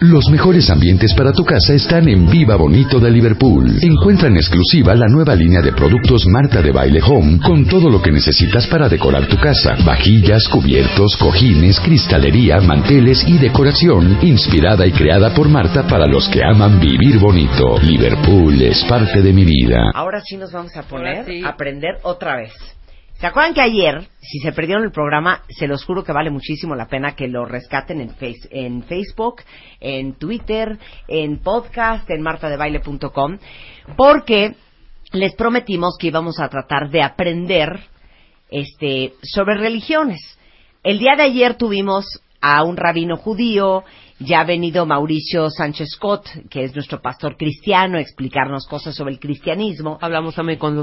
Los mejores ambientes para tu casa están en Viva Bonito de Liverpool. Encuentra en exclusiva la nueva línea de productos Marta de Baile Home con todo lo que necesitas para decorar tu casa. Vajillas, cubiertos, cojines, cristalería, manteles y decoración inspirada y creada por Marta para los que aman vivir bonito. Liverpool es parte de mi vida. Ahora sí nos vamos a poner a aprender otra vez. ¿Se acuerdan que ayer, si se perdieron el programa, se los juro que vale muchísimo la pena que lo rescaten en, face, en Facebook, en Twitter, en podcast, en martadebaile.com, porque les prometimos que íbamos a tratar de aprender este, sobre religiones. El día de ayer tuvimos a un rabino judío ya ha venido Mauricio Sánchez Scott, que es nuestro pastor cristiano, a explicarnos cosas sobre el cristianismo. Hablamos también con,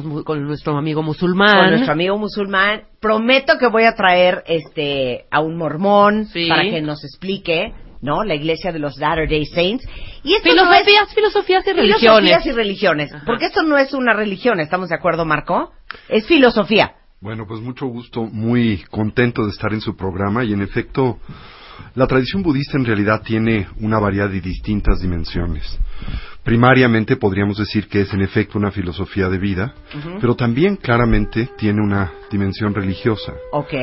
nuestro amigo musulmán. Con nuestro amigo musulmán. Prometo que voy a traer este a un mormón para que nos explique ¿no? La iglesia de los Latter-day Saints. Y filosofías, filosofías y religiones. Filosofías y religiones. Porque esto no es una religión, ¿estamos de acuerdo, Marco? Es filosofía. Bueno, pues mucho gusto, muy contento de estar en su programa y en efecto la tradición budista en realidad tiene una variedad de distintas dimensiones. Primariamente podríamos decir que es en efecto una filosofía de vida, pero también claramente tiene una dimensión religiosa. Ok.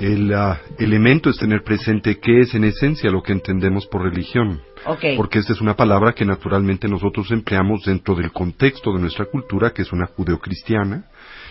El ah, elemento es tener presente qué es en esencia lo que entendemos por religión. Okay. Porque esta es una palabra que naturalmente nosotros empleamos dentro del contexto de nuestra cultura, que es una judeocristiana,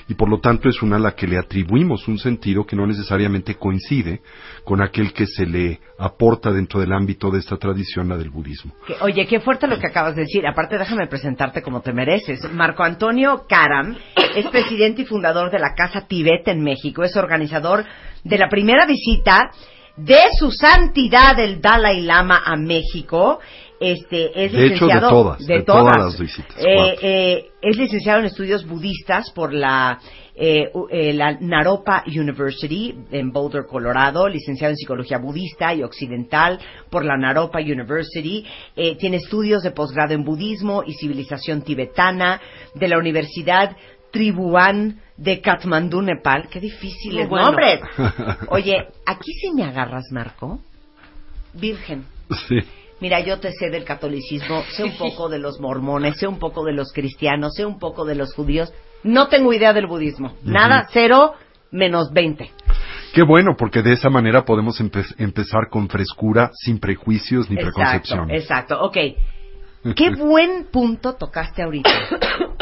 y por lo tanto es una a la que le atribuimos un sentido que no necesariamente coincide con aquel que se le aporta dentro del ámbito de esta tradición, la del budismo. oye, qué fuerte lo que acabas de decir. Aparte, déjame presentarte como te mereces. Marco Antonio Karam es presidente y fundador de la Casa Tibet en México. Es organizador de la primera visita de su santidad el Dalai Lama a México este, es de licenciado hecho, de todas, de, todas, las visitas. Eh, eh, es licenciado en estudios budistas por la, eh, la Naropa University en Boulder, Colorado, licenciado en psicología budista y occidental por la Naropa University. tiene estudios de posgrado en budismo y civilización tibetana de la Universidad Tribuán de Katmandú, Nepal. Qué difícil es, nombre. Oye, aquí sí me agarras, Marco. Virgen. Sí. Mira, yo te sé del catolicismo, sé un poco de los mormones, sé un poco de los cristianos, sé un poco de los judíos. No tengo idea del budismo. Nada, cero, menos veinte. Qué bueno, porque de esa manera podemos empezar con frescura, sin prejuicios ni preconcepciones. Exacto, ok. Qué buen punto tocaste ahorita.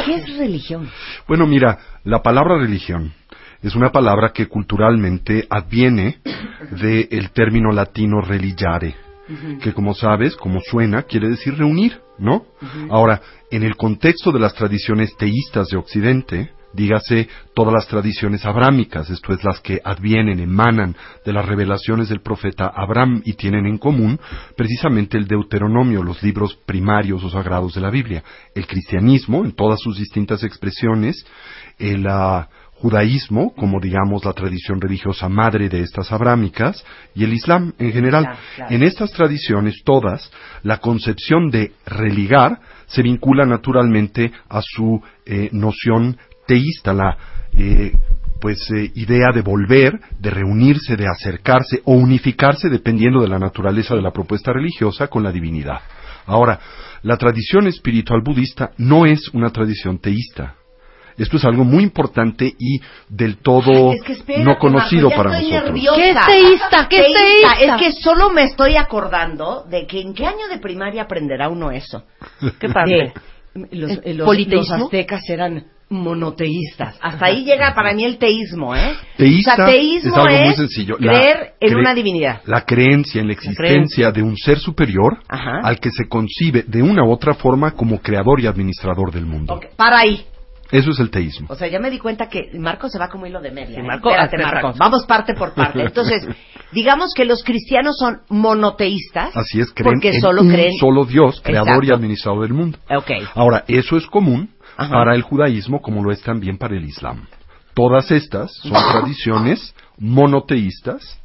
¿Qué es religión? Bueno, mira, la palabra religión es una palabra que culturalmente adviene del término latino religare, que como sabes, como suena, quiere decir reunir, ¿no? Ahora, en el contexto de las tradiciones teístas de Occidente, dígase todas las tradiciones abrámicas, esto es las que advienen, emanan de las revelaciones del profeta Abraham y tienen en común precisamente el Deuteronomio, los libros primarios o sagrados de la Biblia, el cristianismo en todas sus distintas expresiones, el ah, judaísmo, como digamos la tradición religiosa madre de estas abrámicas, y el islam en general. En estas tradiciones todas, la concepción de religar se vincula naturalmente a su eh, noción teísta, la eh, pues eh, idea de volver, de reunirse, de acercarse o unificarse dependiendo de la naturaleza de la propuesta religiosa con la divinidad. Ahora, la tradición espiritual budista no es una tradición teísta. Esto es algo muy importante y del todo no conocido para nosotros. ¿Qué es teísta? ¿Qué es teísta? Es que solo me estoy acordando de que en qué año de primaria aprenderá uno eso. ¿Qué parte? los, los, aztecas eran monoteístas. Hasta ahí llega para mí el teísmo, ¿eh? Teísta o sea, teísmo es algo muy sencillo. Creer en una divinidad. La creencia en la existencia de un ser superior al que se concibe de una u otra forma como creador y administrador del mundo. Para ahí. Eso es el teísmo. O sea, ya me di cuenta que Marco se va como hilo de media. ¿eh? Marco, Espérate, Marco. Vamos parte por parte. Entonces, digamos que los cristianos son monoteístas. Así es, creen porque solo un creen... solo Dios, creador y administrador del mundo. Okay. Ahora, eso es común para el judaísmo como lo es también para el islam. Todas estas son tradiciones monoteístas,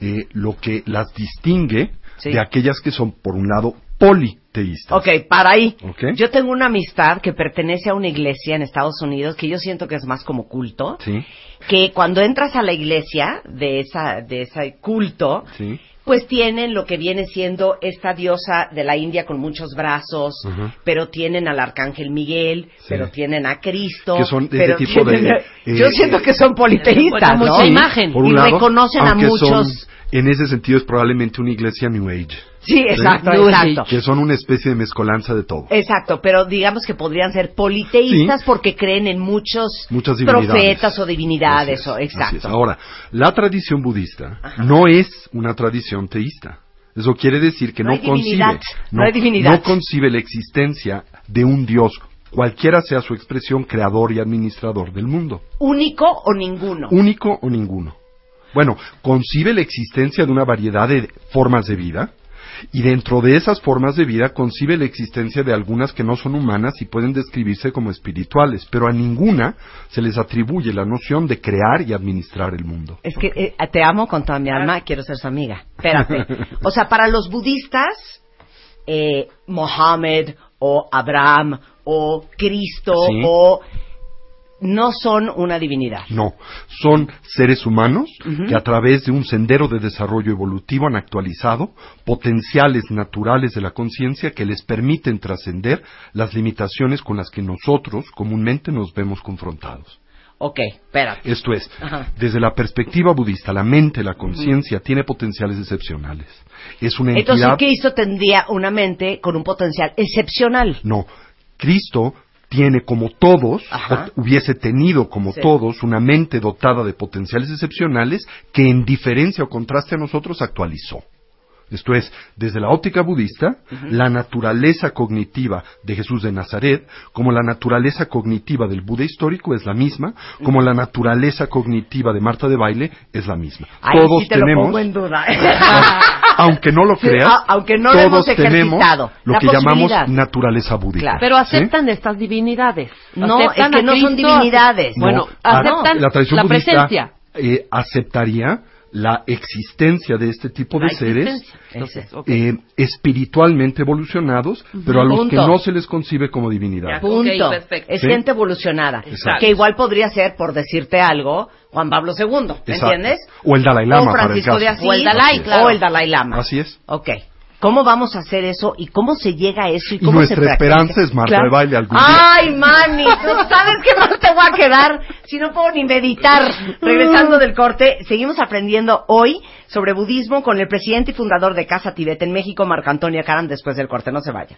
eh, lo que las distingue de aquellas que son, por un lado, politeístas. Ok, para ahí. Yo tengo una amistad que pertenece a una iglesia en Estados Unidos que yo siento que es más como culto. Que cuando entras a la iglesia de esa de ese culto, pues tienen lo que viene siendo esta diosa de la India con muchos brazos, pero tienen al arcángel Miguel, pero tienen a Cristo, que son de pero tipo de, eh, yo siento que son politeístas, ¿no? mucha imagen. Por un y lado, reconocen a muchos. son- en ese sentido es probablemente una iglesia New Age, Sí, exacto, que son una especie de mezcolanza de todo. Exacto, pero digamos que podrían ser politeístas Sí. porque creen en muchos Muchas divinidades. profetas o divinidades. Así o, es, así es. exacto. Ahora, la tradición budista no es una tradición teísta. Eso quiere decir que No concibe, no concibe la existencia de un Dios, cualquiera sea su expresión, creador y administrador del mundo, ¿Único o ninguno? único o ninguno. Bueno, concibe la existencia de una variedad de formas de vida, y dentro de esas formas de vida concibe la existencia de algunas que no son humanas y pueden describirse como espirituales, pero a ninguna se les atribuye la noción de crear y administrar el mundo. Es que eh, te amo con toda mi alma, quiero ser su amiga. Espérate. O sea, para los budistas, eh, Mohammed o Abraham o Cristo Sí. o no son una divinidad. No, son seres humanos que a través de un sendero de desarrollo evolutivo han actualizado potenciales naturales de la conciencia que les permiten trascender las limitaciones con las que nosotros comúnmente nos vemos confrontados. Ok, espérate. Esto es, Ajá. desde la perspectiva budista, la mente, la conciencia, tiene potenciales excepcionales. Es una Entonces entidad... Cristo tendría una mente con un potencial excepcional. No, Cristo tiene como todos, o hubiese tenido como Sí. todos, una mente dotada de potenciales excepcionales que en diferencia o contraste a nosotros actualizó. Esto es, desde la óptica budista, la naturaleza cognitiva de Jesús de Nazaret, como la naturaleza cognitiva del Buda histórico es la misma, como la naturaleza cognitiva de Marta de Baile es la misma. Ahí todos sí te lo tenemos, pongo en duda. aunque no lo creas, aunque no lo todos hemos tenemos ejercitado. lo La que llamamos naturaleza búdica. Claro. Pero ¿Sí? aceptan estas divinidades. No, Aceptan es que no son divinidades. No, Bueno, a- aceptan la budista presencia. eh, aceptaría la existencia de este tipo de seres. Entonces, eh, espiritualmente evolucionados, pero a los Punto. que no se les concibe como divinidad. Ya. Punto. Ok, perfecto. Es Sí. gente evolucionada. Exacto. Que igual podría ser, por decirte algo, Juan Pablo II. ¿Me Exacto. entiendes? O el Dalai Lama, O para el Francisco caso. de Asís. O el Dalai, claro. O el Dalai Lama. Así es. Ok. ¿Cómo vamos a hacer eso y cómo se llega a eso y cómo nuestra se practica? esperanza es Marta de Baile algún día. Ay, Manny, ¿tú sabes qué más te voy a quedar si no puedo ni meditar? Regresando del corte, seguimos aprendiendo hoy sobre budismo con el presidente y fundador de Casa Tibet en México, Marco Antonio Caram, después del corte. No se vaya.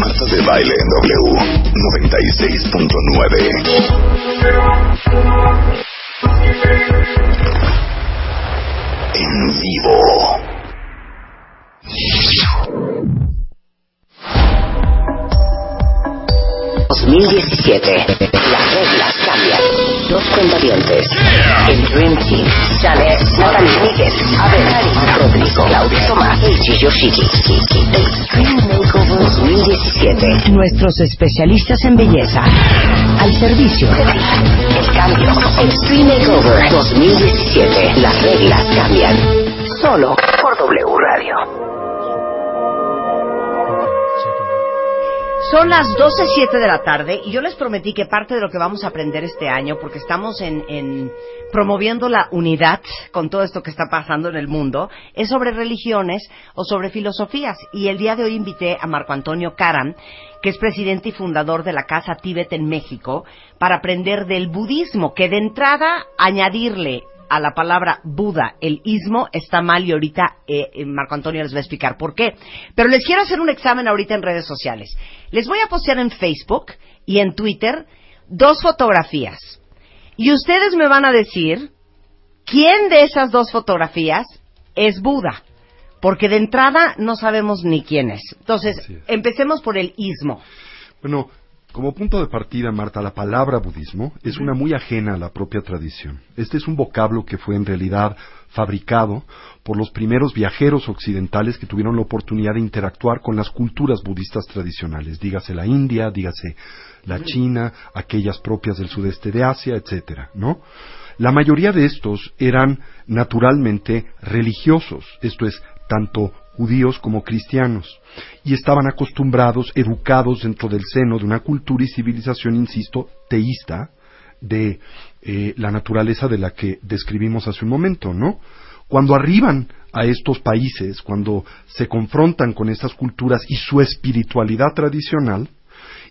Marta de baile en W 96.9. En vivo. ...2017... Las reglas cambian. Dos cuentavientes. El Dream Team. Sale Natalie Miguel, Abel, Rodrigo, Claudia Tomás, Eiji Yoshiki. Extreme Makeover 2017. Nuestros especialistas en belleza al servicio de ti. El cambio. Extreme Makeover 2017. Las reglas cambian. Solo por W Radio. Son las 12.07 de la tarde y yo les prometí que parte de lo que vamos a aprender este año, porque estamos en, en promoviendo la unidad con todo esto que está pasando en el mundo, es sobre religiones o sobre filosofías. Y el día de hoy invité a Marco Antonio Karam, que es presidente y fundador de la Casa Tíbet en México, para aprender del budismo, que de entrada añadirle a la palabra Buda, el ismo, está mal y ahorita eh, eh, Marco Antonio les va a explicar por qué. Pero les quiero hacer un examen ahorita en redes sociales. Les voy a postear en Facebook y en Twitter dos fotografías. Y ustedes me van a decir quién de esas dos fotografías es Buda. Porque de entrada no sabemos ni quién es. Entonces, es. empecemos por el ismo. Bueno, como punto de partida, Marta, la palabra budismo es una muy ajena a la propia tradición. Este es un vocablo que fue en realidad fabricado por los primeros viajeros occidentales que tuvieron la oportunidad de interactuar con las culturas budistas tradicionales, dígase la India, dígase la China, aquellas propias del sudeste de Asia, etcétera, ¿no? La mayoría de estos eran naturalmente religiosos, esto es, tanto judíos como cristianos, y estaban acostumbrados, educados dentro del seno de una cultura y civilización, insisto, teísta, de eh, la naturaleza de la que describimos hace un momento, ¿no? Cuando arriban a estos países, cuando se confrontan con estas culturas y su espiritualidad tradicional,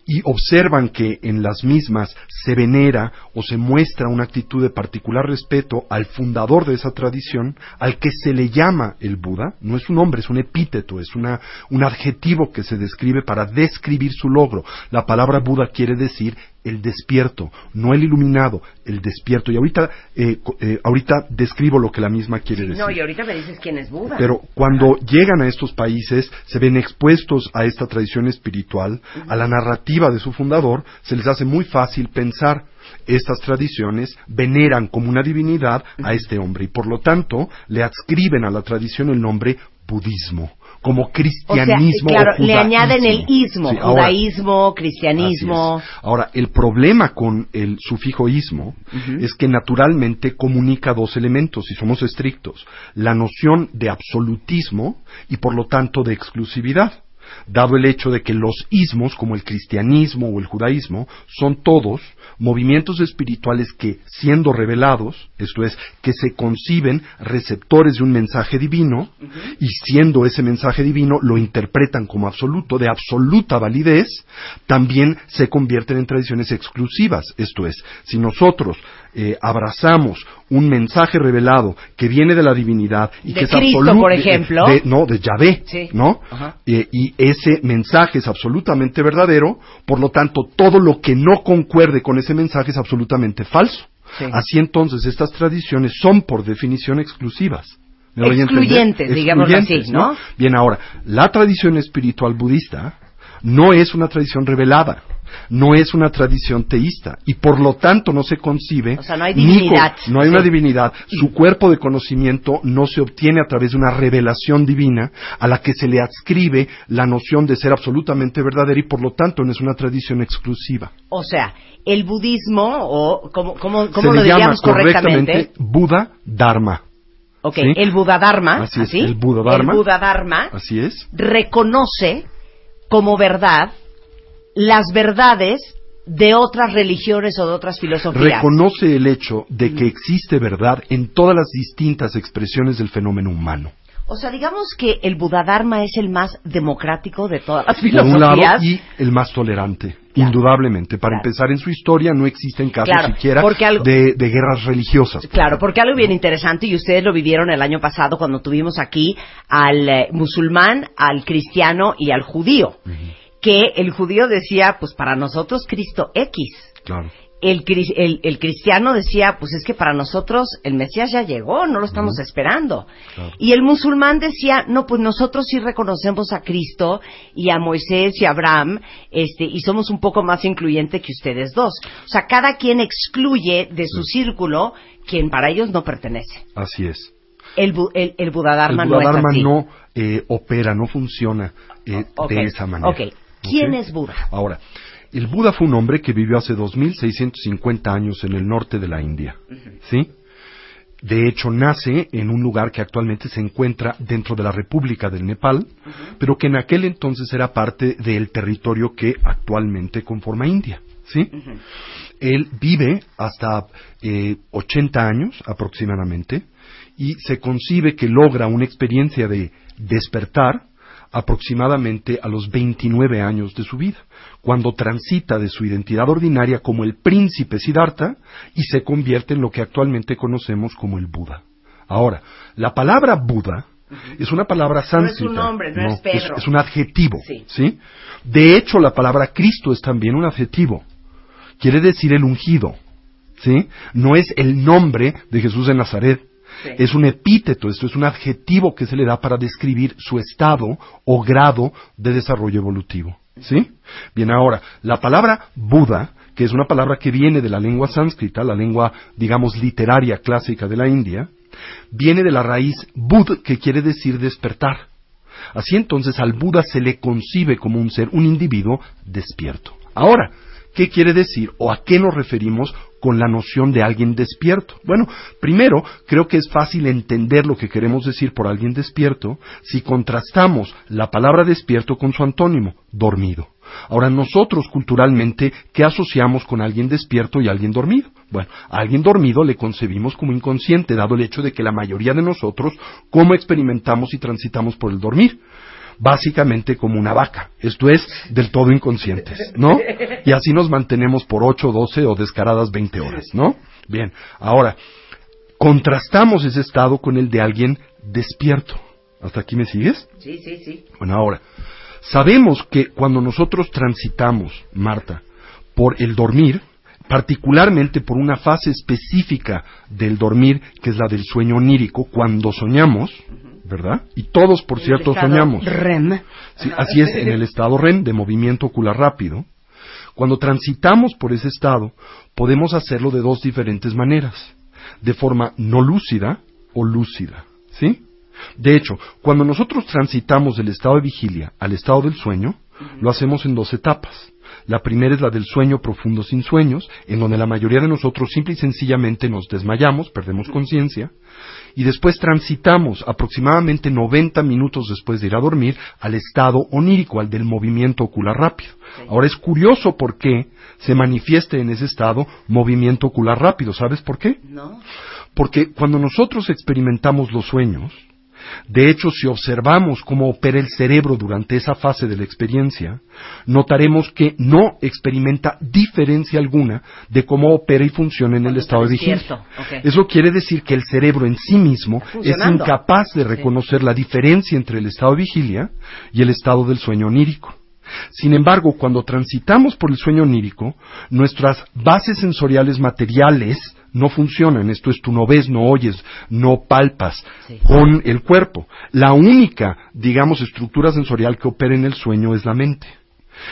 y observan que en las mismas se venera o se muestra una actitud de particular respeto al fundador de esa tradición, al que se le llama el Buda, no es un nombre, es un epíteto, es una, un adjetivo que se describe para describir su logro. La palabra Buda quiere decir el despierto, no el iluminado, el despierto. Y ahorita, eh, eh, ahorita describo lo que la misma quiere decir. No, y ahorita me dices quién es Buda. Pero cuando llegan a estos países, se ven expuestos a esta tradición espiritual, a la narrativa de su fundador, se les hace muy fácil pensar estas tradiciones veneran como una divinidad a este hombre y por lo tanto le adscriben a la tradición el nombre budismo como cristianismo. O claro, le añaden el ismo, judaísmo, cristianismo. Ahora, el problema con el sufijo ismo es que naturalmente comunica dos elementos, si somos estrictos, la noción de absolutismo y por lo tanto de exclusividad dado el hecho de que los ismos, como el cristianismo o el judaísmo, son todos movimientos espirituales que, siendo revelados, esto es, que se conciben receptores de un mensaje divino, y siendo ese mensaje divino, lo interpretan como absoluto, de absoluta validez, también se convierten en tradiciones exclusivas. Esto es, si nosotros eh, abrazamos un mensaje revelado que viene de la divinidad y que es absoluto, por ejemplo, no, de Yahvé, ¿no? Eh, y ese mensaje es absolutamente verdadero, por lo tanto, todo lo que no concuerde con ese mensaje es absolutamente falso. Así entonces, estas tradiciones son por definición exclusivas. Excluyentes, digamos así, ¿no? Bien, ahora, la tradición espiritual budista no es una tradición revelada no es una tradición teísta y por lo tanto no se concibe. O sea, no hay divinidad. no hay una divinidad. Su cuerpo de conocimiento no se obtiene a través de una revelación divina a la que se le adscribe la noción de ser absolutamente verdadera y por lo tanto no es una tradición exclusiva. O sea, el budismo, o ¿cómo, cómo, cómo lo llama correctamente? Buda Dharma. Ok, el Buda Dharma, así, es, el Buda Dharma, el Buda Dharma, así es, reconoce como verdad las verdades de otras religiones o de otras filosofías. Reconoce el hecho de que existe verdad en todas las distintas expresiones del fenómeno humano. O sea, digamos que el Dharma es el más democrático de todas las filosofías. Por un lado, y el más tolerante, indudablemente. Para empezar, en su historia no existen casos siquiera de, guerras religiosas. Claro, porque algo bien interesante, y ustedes lo vivieron el año pasado cuando tuvimos aquí al eh, musulmán, al cristiano y al judío que el judío decía, pues para nosotros Cristo X. Claro. El, el, cristiano decía, pues es que para nosotros el Mesías ya llegó, no lo estamos esperando. Y el musulmán decía, no, pues nosotros sí reconocemos a Cristo y a Moisés y a Abraham, este, y somos un poco más incluyentes que ustedes dos. O sea, cada quien excluye de su círculo quien para ellos no pertenece. Así es. El, el, el Budadharma, no es así. no eh, opera, no funciona eh, de esa manera. Okay. ¿Quién es Buda? Ahora, el Buda fue un hombre que vivió hace 2650 años en el norte de la India. ¿Sí? De hecho, nace en un lugar que actualmente se encuentra dentro de la República del Nepal, pero que en aquel entonces era parte del territorio que actualmente conforma India. ¿Sí? Él vive hasta eh, 80 años aproximadamente y se concibe que logra una experiencia de despertar aproximadamente a los 29 años de su vida, cuando transita de su identidad ordinaria como el príncipe Siddhartha y se convierte en lo que actualmente conocemos como el Buda. Ahora, la palabra Buda es una palabra sánscrita. No es un nombre, no, es Pedro. Es, un adjetivo, sí. De hecho, la palabra Cristo es también un adjetivo. Quiere decir el ungido, ¿sí? No es el nombre de Jesús de Nazaret, es un epíteto, esto es un adjetivo que se le da para describir su estado o grado de desarrollo evolutivo. ¿Sí? Bien, ahora, la palabra Buda, que es una palabra que viene de la lengua sánscrita, la lengua, digamos, literaria clásica de la India, viene de la raíz Bud, que quiere decir despertar. Así entonces al Buda se le concibe como un ser, un individuo despierto. Ahora, ¿Qué quiere decir o a qué nos referimos con la noción de alguien despierto? Bueno, primero, creo que es fácil entender lo que queremos decir por alguien despierto si contrastamos la palabra despierto con su antónimo, dormido. Ahora, nosotros culturalmente, ¿qué asociamos con alguien despierto y alguien dormido? Bueno, alguien dormido le concebimos como inconsciente, dado el hecho de que la mayoría de nosotros, ¿cómo experimentamos y transitamos por el dormir? Básicamente como una vaca, esto es, del todo inconscientes, ¿no? Y así nos mantenemos por 8, 12 o descaradas 20 horas, ¿no? Bien, ahora, contrastamos ese estado con el de alguien despierto. ¿Hasta aquí me sigues? Sí, sí, sí. Bueno, ahora, sabemos que cuando nosotros transitamos, Marta, por el dormir, particularmente por una fase específica del dormir, que es la del sueño onírico, cuando soñamos, ¿verdad? Y todos, por cierto, soñamos. REM. Sí, así es, en el estado REM, de movimiento ocular rápido. Cuando transitamos por ese estado, podemos hacerlo de dos diferentes maneras. De forma no lúcida o lúcida. ¿Sí? De hecho, cuando nosotros transitamos del estado de vigilia al estado del sueño, lo hacemos en dos etapas. La primera es la del sueño profundo sin sueños, en donde la mayoría de nosotros simple y sencillamente nos desmayamos, perdemos conciencia, y después transitamos aproximadamente 90 minutos después de ir a dormir al estado onírico, al del movimiento ocular rápido. Ahora es curioso por qué se manifieste en ese estado movimiento ocular rápido. ¿Sabes por qué? No. Porque cuando nosotros experimentamos los sueños, de hecho, si observamos cómo opera el cerebro durante esa fase de la experiencia, notaremos que no experimenta diferencia alguna de cómo opera y funciona en el estado de vigilia. Eso quiere decir que el cerebro en sí mismo es incapaz de reconocer la diferencia entre el estado de vigilia y el estado del sueño onírico. Sin embargo, cuando transitamos por el sueño onírico, nuestras bases sensoriales materiales no funcionan. Esto es, tú no ves, no oyes, no palpas con el cuerpo. La única, digamos, estructura sensorial que opera en el sueño es la mente.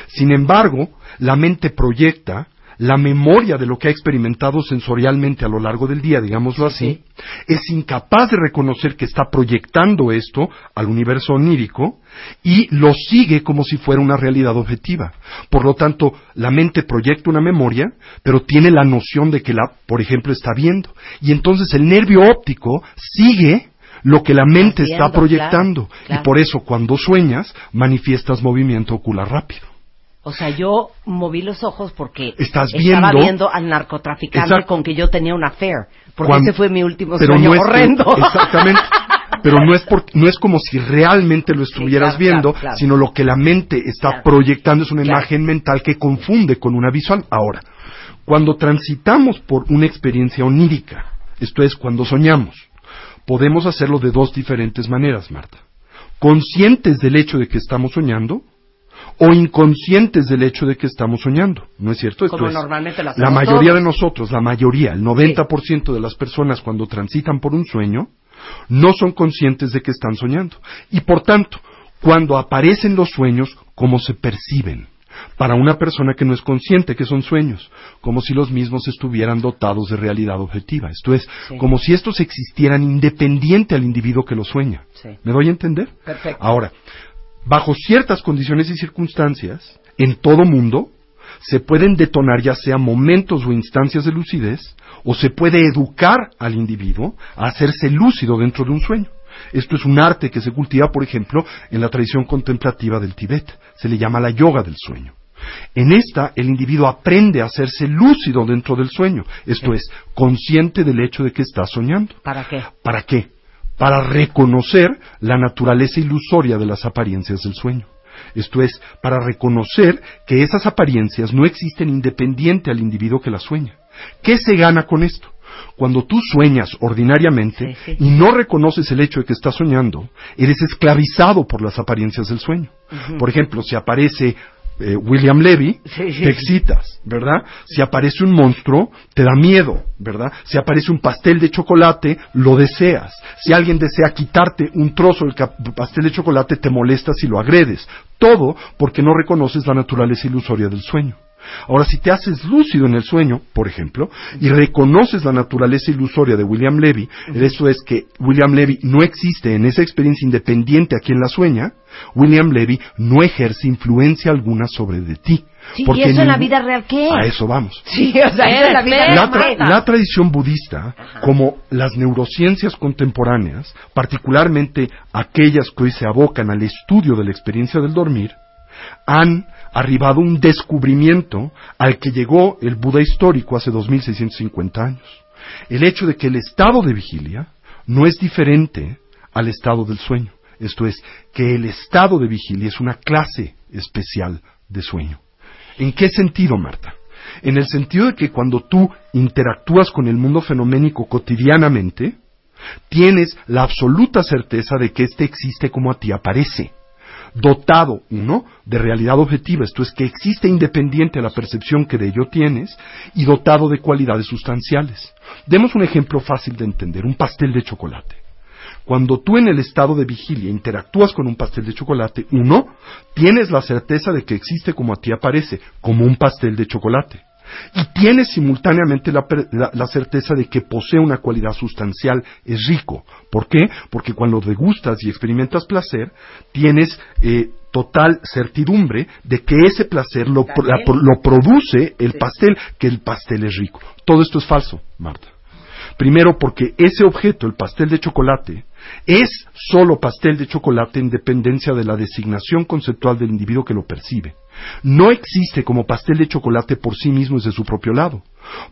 Sin embargo, la mente proyecta la memoria de lo que ha experimentado sensorialmente a lo largo del día, digámoslo así, es incapaz de reconocer que está proyectando esto al universo onírico y lo sigue como si fuera una realidad objetiva. Por lo tanto, la mente proyecta una memoria, pero tiene la noción de que la, por ejemplo, está viendo. Y entonces el nervio óptico sigue lo que la mente está proyectando. Y por eso cuando sueñas manifiestas movimiento ocular rápido. O sea, yo moví los ojos porque Estás estaba viendo, viendo al narcotraficante con que yo tenía una affair. Porque Cuando- ese fue mi último pero sueño no es horrendo. exactamente. Pero no es, por- no es como si realmente lo estuvieras claro, viendo, claro, claro. sino lo que la mente está proyectando es una imagen mental que confunde con una visual. Ahora, cuando transitamos por una experiencia onírica, esto es, cuando soñamos, podemos hacerlo de dos diferentes maneras, Marta. Conscientes del hecho de que estamos soñando o inconscientes del hecho de que estamos soñando. ¿No es cierto? Esto Como es, normalmente la mayoría todos. de nosotros, la mayoría, el 90% de las personas cuando transitan por un sueño, no son conscientes de que están soñando. Y por tanto, cuando aparecen los sueños, ¿cómo se perciben? Para una persona que no es consciente que son sueños, como si los mismos estuvieran dotados de realidad objetiva. Esto es, Sí. como si estos existieran independiente al individuo que los sueña. Sí. ¿Me doy a entender? Perfecto. Ahora, bajo ciertas condiciones y circunstancias, en todo mundo, se pueden detonar ya sea momentos o instancias de lucidez, o se puede educar al individuo a hacerse lúcido dentro de un sueño. Esto es un arte que se cultiva, por ejemplo, en la tradición contemplativa del Tíbet. Se le llama la yoga del sueño. En esta, el individuo aprende a hacerse lúcido dentro del sueño. Esto es, consciente del hecho de que está soñando. ¿Para qué? ¿Para qué? Para reconocer la naturaleza ilusoria de las apariencias del sueño. Esto es, para reconocer que esas apariencias no existen independiente al individuo que las sueña. ¿Qué se gana con esto? Cuando tú sueñas ordinariamente Sí, sí. y no reconoces el hecho de que estás soñando, eres esclavizado por las apariencias del sueño. Por ejemplo, si aparece eh, William Levy, Sí, sí, te excitas, ¿verdad? Si aparece un monstruo, te da miedo, ¿verdad? Si aparece un pastel de chocolate, lo deseas. Si alguien desea quitarte un trozo del pastel de chocolate, te molestas y lo agredes. Todo porque no reconoces la naturaleza ilusoria del sueño. Ahora, si te haces lúcido en el sueño, por ejemplo, y reconoces la naturaleza ilusoria de William Levy, eso es que William Levy no existe en esa experiencia independiente a quien la sueña, William Levy no ejerce influencia alguna sobre de ti. Sí, Porque ¿y eso en la vida real qué? A eso vamos. Sí, o sea, eso en la vida La, tra- la tradición budista, como las neurociencias contemporáneas, particularmente aquellas que hoy se abocan al estudio de la experiencia del dormir, han arribado un descubrimiento al que llegó el Buda histórico hace 2650 años. El hecho de que el estado de vigilia no es diferente al estado del sueño. Esto es, que el estado de vigilia es una clase especial de sueño. ¿En qué sentido, Marta? En el sentido de que cuando tú interactúas con el mundo fenoménico cotidianamente, tienes la absoluta certeza de que éste existe como a ti aparece. Dotado, uno, de realidad objetiva, esto es que existe independiente a la percepción que de ello tienes, y dotado de cualidades sustanciales. Demos un ejemplo fácil de entender, un pastel de chocolate. Cuando tú en el estado de vigilia interactúas con un pastel de chocolate, uno, tienes la certeza de que existe como a ti aparece, como un pastel de chocolate. Y tienes simultáneamente la, la- la certeza de que posee una cualidad sustancial, es rico. ¿Por qué? Porque cuando degustas y experimentas placer, tienes eh, total certidumbre de que ese placer lo, la- lo produce el pastel, que el pastel es rico. Todo esto es falso, Marta. Primero porque ese objeto, el pastel de chocolate, es solo pastel de chocolate en dependencia de la designación conceptual del individuo que lo percibe. No existe como pastel de chocolate por sí mismo desde su propio lado.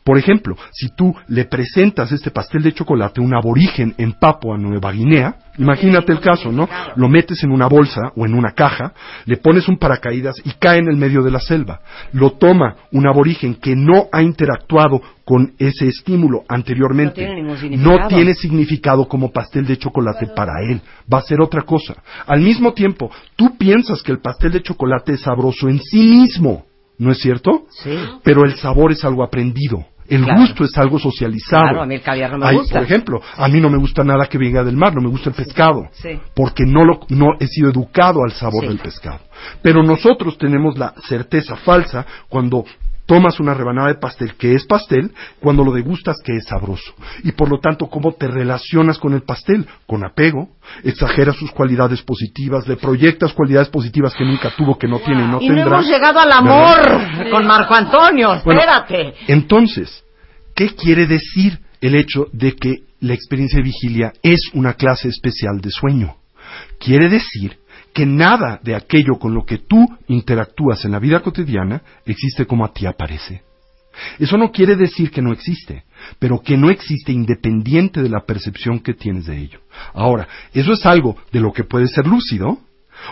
Por ejemplo, si tú le presentas este pastel de chocolate a un aborigen en Papua Nueva Guinea, imagínate el caso, ¿no? Lo metes en una bolsa o en una caja, le pones un paracaídas y cae en el medio de la selva. Lo toma un aborigen que no ha interactuado con ese estímulo anteriormente. No tiene ningún significado. No tiene significado como pastel de chocolate para él. Va a ser otra cosa. Al mismo tiempo, tú piensas que el pastel de chocolate es sabroso en sí mismo. ¿No es cierto? Sí. Pero el sabor es algo aprendido. El Claro. gusto es algo socializado. Claro, a mí el caviar no me Hay, gusta. Por ejemplo, a mí no me gusta nada que venga del mar, no me gusta el pescado. Sí. Porque no, lo, no he sido educado al sabor del pescado. Pero nosotros tenemos la certeza falsa cuando tomas una rebanada de pastel que es pastel, cuando lo degustas que es sabroso. Y por lo tanto, ¿cómo te relacionas con el pastel? Con apego, exageras sus cualidades positivas, le proyectas cualidades positivas que nunca tuvo, que no tiene y no Y no tendrá. hemos llegado al amor con Marco Antonio, Bueno, espérate. Entonces, ¿qué quiere decir el hecho de que la experiencia de vigilia es una clase especial de sueño? Quiere decir que nada de aquello con lo que tú interactúas en la vida cotidiana existe como a ti aparece. Eso no quiere decir que no existe, pero que no existe independiente de la percepción que tienes de ello. Ahora, ¿eso es algo de lo que puede ser lúcido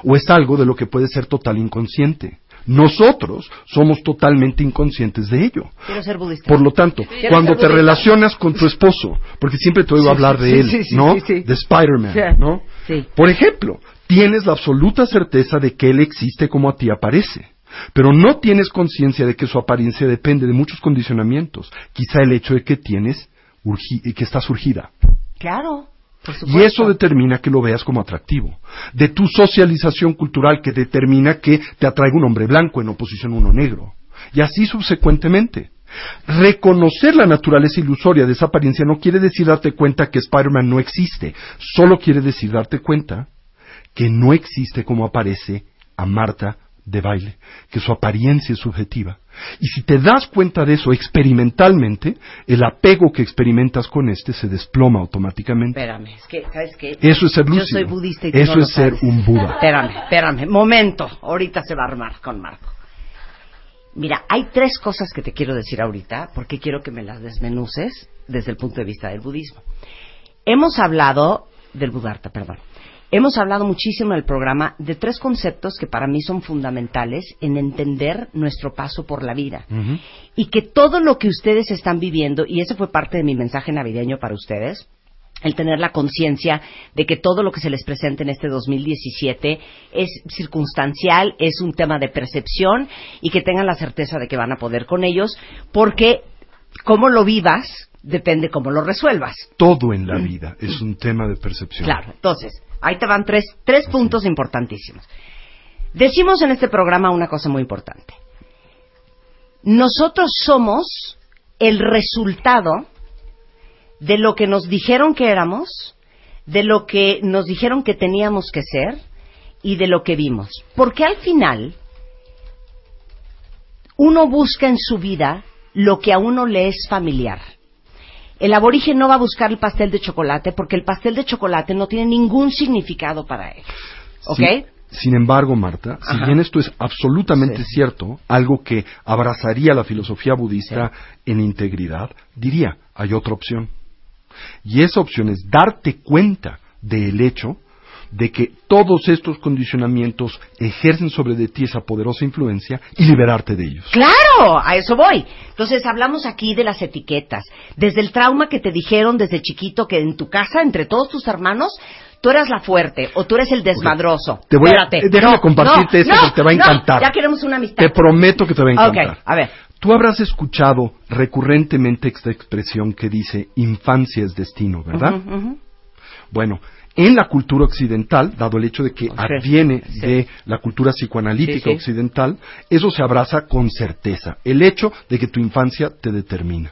o es algo de lo que puede ser total inconsciente? Nosotros somos totalmente inconscientes de ello. Quiero ser budista. Por lo tanto, cuando te relacionas con tu esposo, porque siempre te oigo Sí, hablar de sí, él, sí, ¿no? De Spider-Man. ¿no? Sí. Por ejemplo, tienes la absoluta certeza de que él existe como a ti aparece. Pero no tienes conciencia de que su apariencia depende de muchos condicionamientos. Quizá el hecho de que tienes urgi- que está surgida. Claro. Y eso determina que lo veas como atractivo. De tu socialización cultural que determina que te atraiga un hombre blanco en oposición a uno negro. Y así subsecuentemente. Reconocer la naturaleza ilusoria de esa apariencia no quiere decir darte cuenta que Spider-Man no existe. Solo quiere decir darte cuenta que no existe como aparece a Marta de baile, que su apariencia es subjetiva. Y si te das cuenta de eso experimentalmente, el apego que experimentas con este se desploma automáticamente. Espérame, es que, ¿sabes qué? Eso es ser Yo soy budista y tú Eso no lo es ser un Buda. Espérame, espérame. Momento. Ahorita se va a armar con Marco. Mira, hay tres cosas que te quiero decir ahorita, porque quiero que me las desmenuces desde el punto de vista del budismo. Hemos hablado del Budarta, perdón. Hemos hablado muchísimo en el programa de tres conceptos que para mí son fundamentales en entender nuestro paso por la vida. Y que todo lo que ustedes están viviendo, y ese fue parte de mi mensaje navideño para ustedes, el tener la conciencia de que todo lo que se les presenta en este 2017 es circunstancial, es un tema de percepción y que tengan la certeza de que van a poder con ellos, porque cómo lo vivas depende cómo lo resuelvas. Todo en la vida es un tema de percepción. Claro, entonces, ahí te van tres, tres puntos importantísimos. Decimos en este programa una cosa muy importante. Nosotros somos el resultado de lo que nos dijeron que éramos, de lo que nos dijeron que teníamos que ser y de lo que vimos. Porque al final, uno busca en su vida lo que a uno le es familiar. El aborigen no va a buscar el pastel de chocolate porque el pastel de chocolate no tiene ningún significado para él. ¿Ok? Sin embargo, Marta, si bien esto es absolutamente cierto, algo que abrazaría la filosofía budista en integridad, diría, hay otra opción. Y esa opción es darte cuenta del hecho de que todos estos condicionamientos ejercen sobre de ti esa poderosa influencia y liberarte de ellos. Claro, a eso voy. Entonces hablamos aquí de las etiquetas, desde el trauma que te dijeron desde chiquito que en tu casa, entre todos tus hermanos, tú eras la fuerte o tú eres el desmadroso. Te voy a, déjame compartirte esto que te va a encantar. ya queremos una amistad. Te prometo que te va a encantar. Ok, a ver. Tú habrás escuchado recurrentemente esta expresión que dice infancia es destino, ¿verdad? Bueno, en la cultura occidental, dado el hecho de que adviene de la cultura psicoanalítica occidental, eso se abraza con certeza, el hecho de que tu infancia te determina.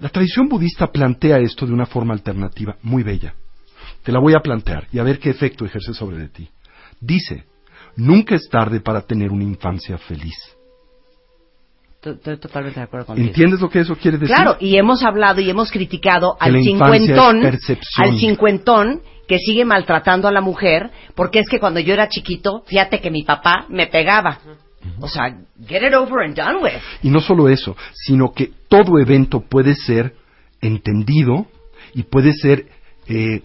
La tradición budista plantea esto de una forma alternativa muy bella. Te la voy a plantear y a ver qué efecto ejerce sobre de ti. Dice, nunca es tarde para tener una infancia feliz. Estoy totalmente de acuerdo ¿Entiendes lo que eso quiere decir? Claro, y hemos hablado y hemos criticado al cincuentón, al cincuentón que sigue maltratando a la mujer, porque es que cuando yo era chiquito, fíjate que mi papá me pegaba. O sea, get it over and done with. Y no solo eso, sino que todo evento puede ser entendido y puede ser, eh,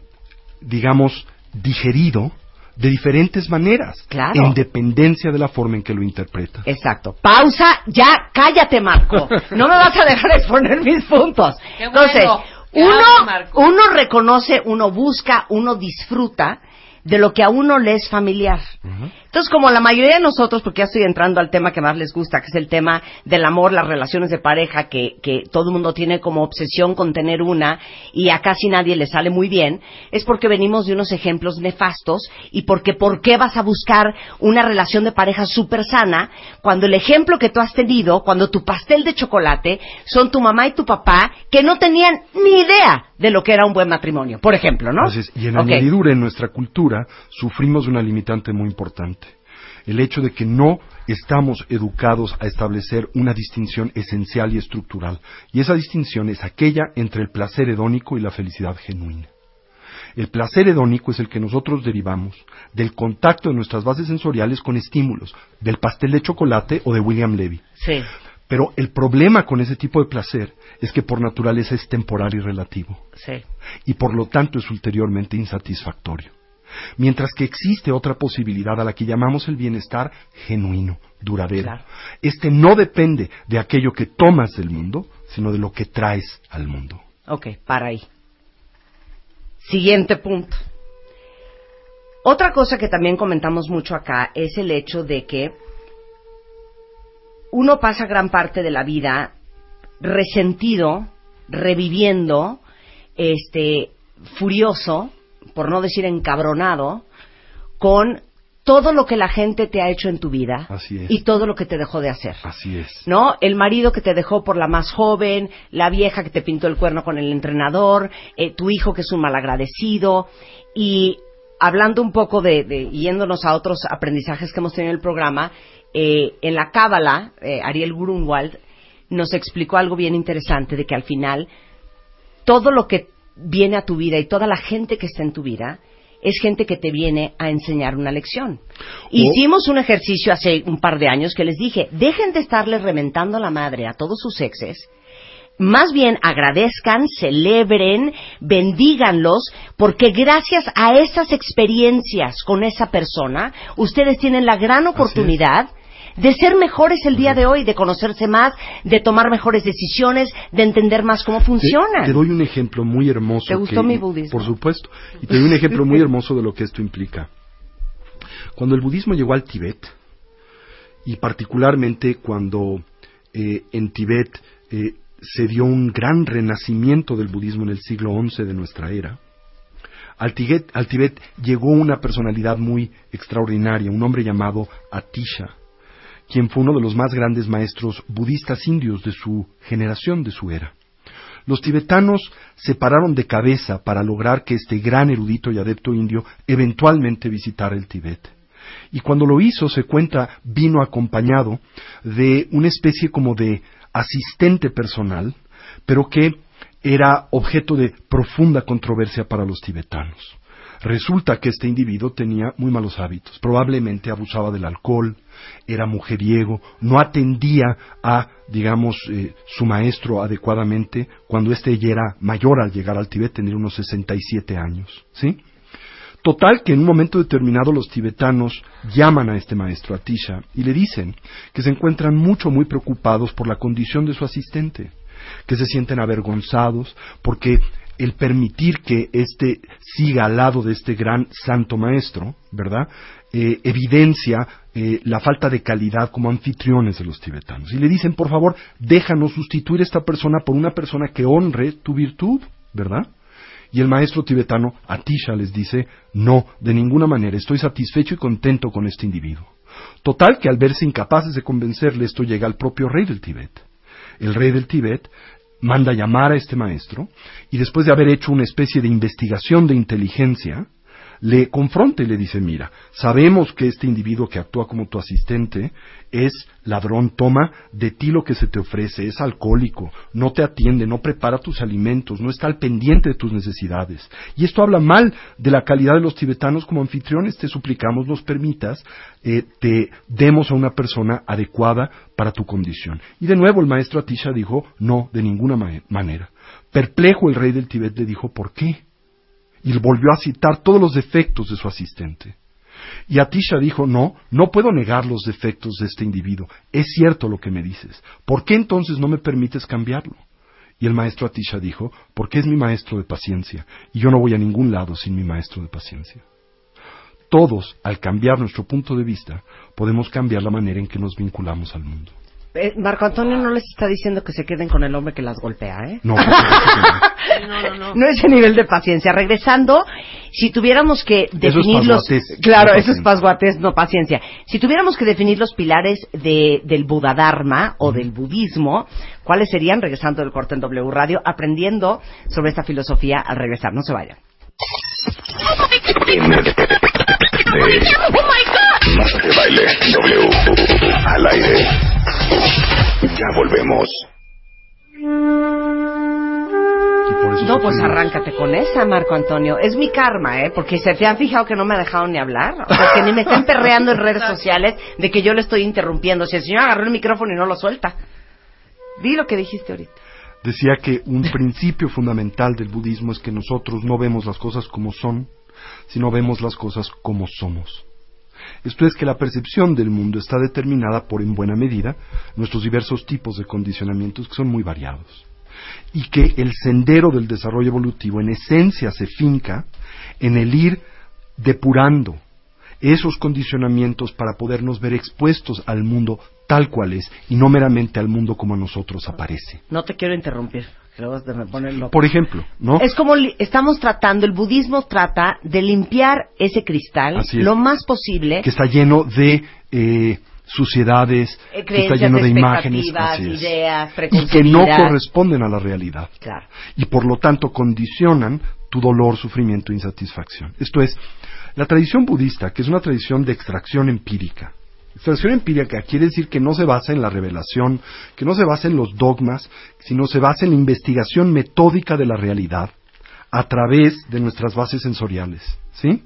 digamos, digerido de diferentes maneras, claro. en dependencia de la forma en que lo interpretas. Exacto. Pausa, ya cállate, Marco. No me vas a dejar exponer mis puntos. Entonces, uno, uno reconoce, uno busca, uno disfruta de lo que a uno le es familiar. Entonces, como la mayoría de nosotros, porque ya estoy entrando al tema que más les gusta, que es el tema del amor, las relaciones de pareja, que, que todo el mundo tiene como obsesión con tener una y a casi nadie le sale muy bien, es porque venimos de unos ejemplos nefastos y porque ¿por qué vas a buscar una relación de pareja súper sana cuando el ejemplo que tú has tenido, cuando tu pastel de chocolate son tu mamá y tu papá que no tenían ni idea de lo que era un buen matrimonio, por ejemplo, ¿no? y en añadidura en nuestra cultura sufrimos una limitante muy importante el hecho de que no estamos educados a establecer una distinción esencial y estructural, y esa distinción es aquella entre el placer hedónico y la felicidad genuina. El placer hedónico es el que nosotros derivamos del contacto de nuestras bases sensoriales con estímulos, del pastel de chocolate o de William Levy. Sí. Pero el problema con ese tipo de placer es que por naturaleza es temporal y relativo. Sí. Y por lo tanto es ulteriormente insatisfactorio. Mientras que existe otra posibilidad a la que llamamos el bienestar genuino, duradero. Este no depende de aquello que tomas del mundo, sino de lo que traes al mundo. Ok, para ahí. Siguiente punto. Otra cosa que también comentamos mucho acá es el hecho de que uno pasa gran parte de la vida resentido, reviviendo, este, furioso, por no decir encabronado, con todo lo que la gente te ha hecho en tu vida y todo lo que te dejó de hacer. Así es. ¿No? El marido que te dejó por la más joven, la vieja que te pintó el cuerno con el entrenador, eh, tu hijo que es un malagradecido y hablando un poco de, yéndonos a otros aprendizajes que hemos tenido en el programa, eh, en la Cábala, eh, Ariel Grunwald nos explicó algo bien interesante de que al final todo lo que viene a tu vida y toda la gente que está en tu vida es gente que te viene a enseñar una lección. Hicimos un ejercicio hace un par de años que les dije, dejen de estarle reventando la madre a todos sus exes, más bien agradezcan, celebren, bendíganlos, porque gracias a esas experiencias con esa persona, ustedes tienen la gran oportunidad de ser mejores el día de hoy, de conocerse más, de tomar mejores decisiones, de entender más cómo funciona. Te, doy un ejemplo muy hermoso. ¿Te gustó mi budismo? Por supuesto. Y te doy un ejemplo muy hermoso de lo que esto implica. Cuando el budismo llegó al Tíbet, y particularmente cuando eh, en Tíbet eh, se dio un gran renacimiento del budismo en el siglo XI de nuestra era, al Tíbet, al Tíbet llegó una personalidad muy extraordinaria, un hombre llamado Atisha, quien fue uno de los más grandes maestros budistas indios de su generación, de su era. Los tibetanos se pararon de cabeza para lograr que este gran erudito y adepto indio eventualmente visitara el Tíbet. Y cuando lo hizo, se cuenta, vino acompañado de una especie como de asistente personal, pero que era objeto de profunda controversia para los tibetanos. Resulta que este individuo tenía muy malos hábitos. Probablemente abusaba del alcohol, era mujeriego, no atendía a, digamos, eh, su maestro adecuadamente cuando éste ya era mayor al llegar al Tibet, tenía unos 67 años. ¿Sí? Total que en un momento determinado los tibetanos llaman a este maestro Atisha y le dicen que se encuentran mucho, muy preocupados por la condición de su asistente, que se sienten avergonzados porque el permitir que éste siga al lado de este gran santo maestro, ¿verdad? Eh, evidencia eh, la falta de calidad como anfitriones de los tibetanos. Y le dicen, por favor, déjanos sustituir esta persona por una persona que honre tu virtud, ¿verdad? Y el maestro tibetano Atisha les dice, no, de ninguna manera, estoy satisfecho y contento con este individuo. Total que al verse incapaces de convencerle, esto llega al propio rey del Tibet. El rey del Tibet manda llamar a este maestro y después de haber hecho una especie de investigación de inteligencia, le confronta y le dice, mira, sabemos que este individuo que actúa como tu asistente es ladrón, toma de ti lo que se te ofrece, es alcohólico, no te atiende, no prepara tus alimentos, no está al pendiente de tus necesidades. Y esto habla mal de la calidad de los tibetanos como anfitriones, te suplicamos nos permitas, eh, te demos a una persona adecuada para tu condición. Y de nuevo el maestro Atisha dijo, no, de ninguna manera. Perplejo el rey del Tibet le dijo, ¿por qué? Y volvió a citar todos los defectos de su asistente. Y Atisha dijo, no, no puedo negar los defectos de este individuo. Es cierto lo que me dices. ¿Por qué entonces no me permites cambiarlo? Y el maestro Atisha dijo, porque es mi maestro de paciencia, y yo no voy a ningún lado sin mi maestro de paciencia. Todos, al cambiar nuestro punto de vista, podemos cambiar la manera en que nos vinculamos al mundo. Eh, Marco Antonio no les está diciendo que se queden con el hombre que las golpea, ¿eh? No, no, no, no. No ese nivel de paciencia. Regresando, si tuviéramos que definir los... Claro, eso es pasguates, no paciencia. Si tuviéramos que definir los pilares de, del Dharma o del budismo, ¿cuáles serían? Regresando del corte en W Radio, aprendiendo sobre esta filosofía al regresar. No se vayan. de baile W al aire. Ya volvemos. No, pues arráncate con esa, Marco Antonio. Es mi karma, ¿eh? Porque se te han fijado que no me ha dejado ni hablar. O sea, que ni me están perreando en redes sociales de que yo le estoy interrumpiendo. Si el señor agarró el micrófono y no lo suelta. Di lo que dijiste ahorita. Decía que un principio fundamental del budismo es que nosotros no vemos las cosas como son, sino vemos las cosas como somos. Esto es que la percepción del mundo está determinada por, en buena medida, nuestros diversos tipos de condicionamientos que son muy variados. Y que el sendero del desarrollo evolutivo en esencia se finca en el ir depurando esos condicionamientos para podernos ver expuestos al mundo tal cual es y no meramente al mundo como a nosotros aparece. No te quiero interrumpir. Por ejemplo, ¿no? Es como estamos tratando, el budismo trata de limpiar ese cristal lo más posible. Que está lleno de eh, suciedades, eh, que está lleno de imágenes, ideas, y que no corresponden a la realidad. Claro. Y por lo tanto condicionan tu dolor, sufrimiento e insatisfacción. Esto es, la tradición budista, que es una tradición de extracción empírica, Extracción empírica quiere decir que no se basa en la revelación, que no se basa en los dogmas, sino se basa en la investigación metódica de la realidad a través de nuestras bases sensoriales, ¿sí?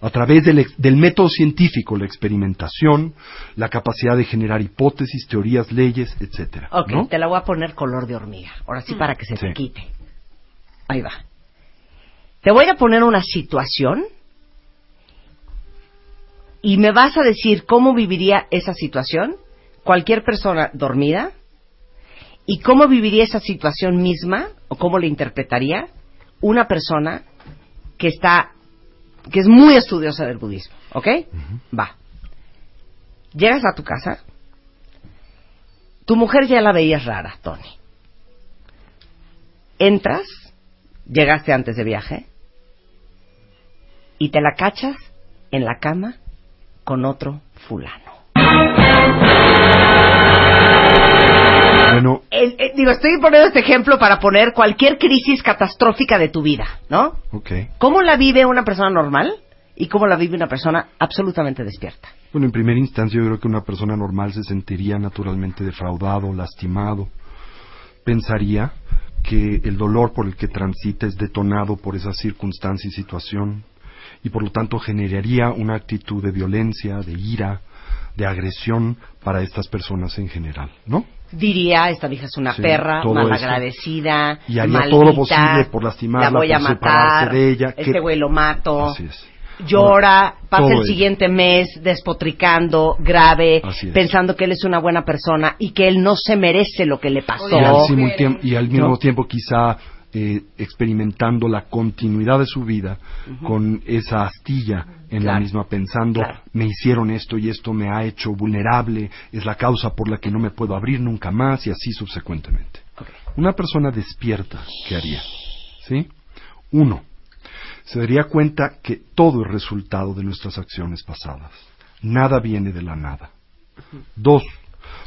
A través del, método científico, la experimentación, la capacidad de generar hipótesis, teorías, leyes, etcétera. Ok, te la voy a poner color de hormiga, ahora sí para que se te quite. Ahí va. Te voy a poner una situación y me vas a decir cómo viviría esa situación cualquier persona dormida y cómo viviría esa situación misma o cómo la interpretaría una persona que está que es muy estudiosa del budismo, ¿ok? Va. Llegas a tu casa, tu mujer ya la veías rara, Tony. Entras, llegaste antes de viaje y te la cachas en la cama con otro fulano. Bueno, digo, estoy poniendo este ejemplo para poner cualquier crisis catastrófica de tu vida, ¿no? Ok. ¿Cómo la vive una persona normal? y cómo la vive una persona absolutamente despierta. Bueno, en primera instancia yo creo que una persona normal se sentiría naturalmente defraudado, lastimado. Pensaría que el dolor por el que transita es detonado por esa circunstancia y situación y por lo tanto generaría una actitud de violencia, de ira, de agresión para estas personas en general, ¿no? Diría, esta vieja es una perra, malagradecida, y haría todo lo posible por lastimarla, la voy a matar, de ella. Este güey lo mato. Así es. Llora, pasa el siguiente mes despotricando, grave, pensando que él es una buena persona y que él no se merece lo que le pasó. Y al, mismo tiempo quizá eh, experimentando la continuidad de su vida con esa astilla en la misma, pensando, me hicieron esto y esto me ha hecho vulnerable, es la causa por la que no me puedo abrir nunca más y así subsecuentemente. Una persona despierta, ¿qué haría? ¿Sí? Uno, se daría cuenta que todo es resultado de nuestras acciones pasadas. Nada viene de la nada. Dos,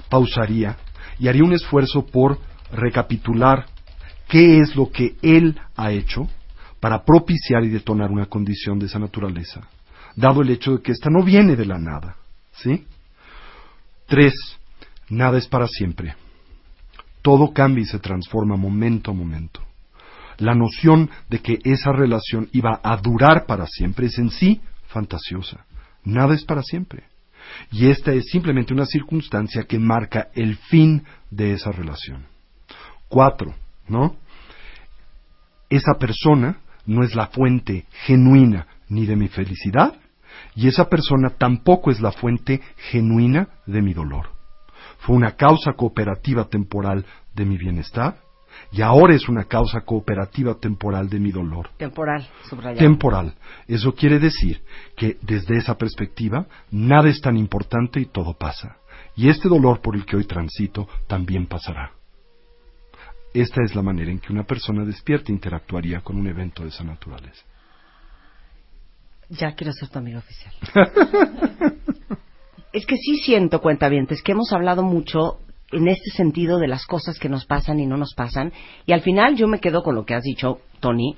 pausaría y haría un esfuerzo por recapitular qué es lo que él ha hecho para propiciar y detonar una condición de esa naturaleza, dado el hecho de que ésta no viene de la nada. ¿Sí? Tres, nada es para siempre. Todo cambia y se transforma momento a momento la noción de que esa relación iba a durar para siempre es en sí fantasiosa. Nada es para siempre. Y esta es simplemente una circunstancia que marca el fin de esa relación. Cuatro, ¿no? Esa persona no es la fuente genuina ni de mi felicidad, y esa persona tampoco es la fuente genuina de mi dolor. Fue una causa cooperativa temporal de mi bienestar, y ahora es una causa cooperativa temporal de mi dolor. Temporal, subrayado. Temporal. Eso quiere decir que desde esa perspectiva nada es tan importante y todo pasa. Y este dolor por el que hoy transito también pasará. Esta es la manera en que una persona despierta interactuaría con un evento de esa naturaleza. Ya quiero ser tu amigo oficial. es que sí siento, cuentavientes, que hemos hablado mucho en este sentido de las cosas que nos pasan y no nos pasan. Y al final yo me quedo con lo que has dicho, Tony,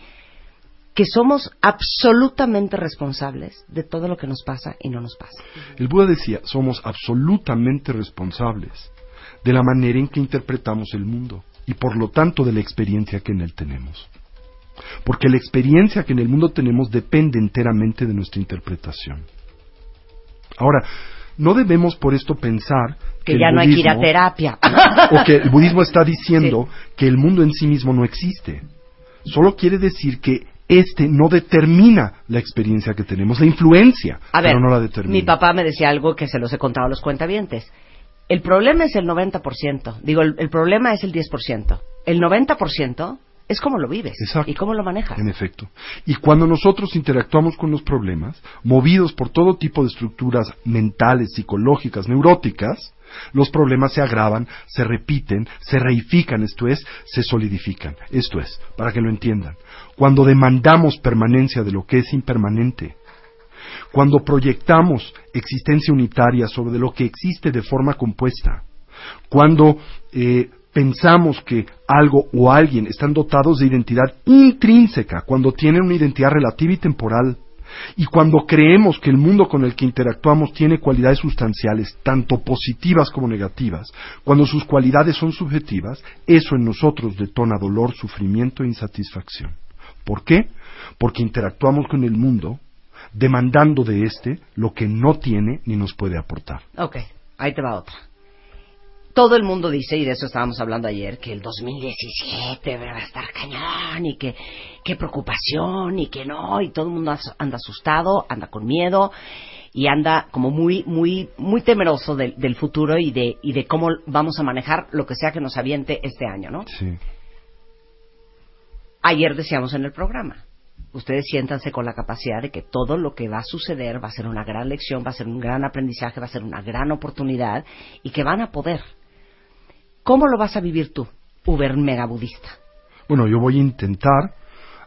que somos absolutamente responsables de todo lo que nos pasa y no nos pasa. El Buda decía, somos absolutamente responsables de la manera en que interpretamos el mundo y por lo tanto de la experiencia que en él tenemos. Porque la experiencia que en el mundo tenemos depende enteramente de nuestra interpretación. Ahora, no debemos por esto pensar que, ya no hay que ir a terapia. O que el budismo está diciendo que el mundo en sí mismo no existe. Solo quiere decir que este no determina la experiencia que tenemos, la influencia, pero no la determina. Mi papá me decía algo que se los he contado a los cuentavientes. El problema es el 90%. Digo, el, el problema es el 10%. El 90% es cómo lo vives y cómo lo manejas. En efecto. Y cuando nosotros interactuamos con los problemas, movidos por todo tipo de estructuras mentales, psicológicas, neuróticas, los problemas se agravan, se repiten, se reifican, esto es, se solidifican. Esto es, para que lo entiendan. Cuando demandamos permanencia de lo que es impermanente, cuando proyectamos existencia unitaria sobre lo que existe de forma compuesta, cuando eh, pensamos que algo o alguien están dotados de identidad intrínseca cuando tienen una identidad relativa y temporal. Y cuando creemos que el mundo con el que interactuamos tiene cualidades sustanciales, tanto positivas como negativas, cuando sus cualidades son subjetivas, eso en nosotros detona dolor, sufrimiento e insatisfacción. ¿Por qué? Porque interactuamos con el mundo demandando de éste lo que no tiene ni nos puede aportar. Ok, ahí te va otra todo el mundo dice, y de eso estábamos hablando ayer, que el 2017 va a estar cañón y que qué preocupación y que no, y todo el mundo anda asustado, anda con miedo y anda como muy, muy, muy temeroso del futuro y de, y de cómo vamos a manejar lo que sea que nos aviente este año, ¿no? Sí. Ayer decíamos en el programa, ustedes siéntanse con la capacidad de que todo lo que va a suceder va a ser una gran lección, va a ser un gran aprendizaje, va a ser una gran oportunidad y que van a poder ¿Cómo lo vas a vivir tú, Uber mega budista? Bueno, yo voy a intentar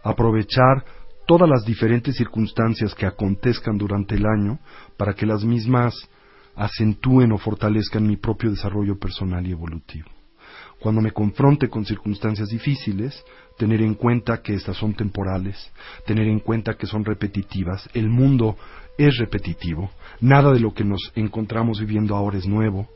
aprovechar todas las diferentes circunstancias que acontezcan durante el año para que las mismas acentúen o fortalezcan mi propio desarrollo personal y evolutivo. Cuando me confronte con circunstancias difíciles, tener en cuenta que estas son temporales, tener en cuenta que son repetitivas. El mundo es repetitivo, nada de lo que nos encontramos viviendo ahora es nuevo.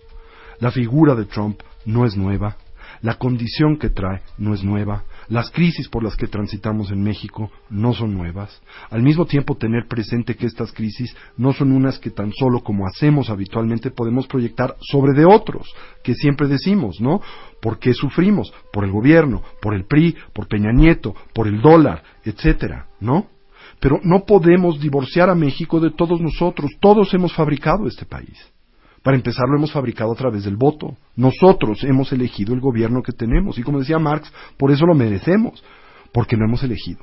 La figura de Trump no es nueva, la condición que trae no es nueva, las crisis por las que transitamos en México no son nuevas. Al mismo tiempo tener presente que estas crisis no son unas que tan solo como hacemos habitualmente podemos proyectar sobre de otros, que siempre decimos, ¿no? ¿Por qué sufrimos? Por el gobierno, por el PRI, por Peña Nieto, por el dólar, etcétera, ¿no? Pero no podemos divorciar a México de todos nosotros. Todos hemos fabricado este país. Para empezar, lo hemos fabricado a través del voto. Nosotros hemos elegido el gobierno que tenemos. Y como decía Marx, por eso lo merecemos, porque lo hemos elegido.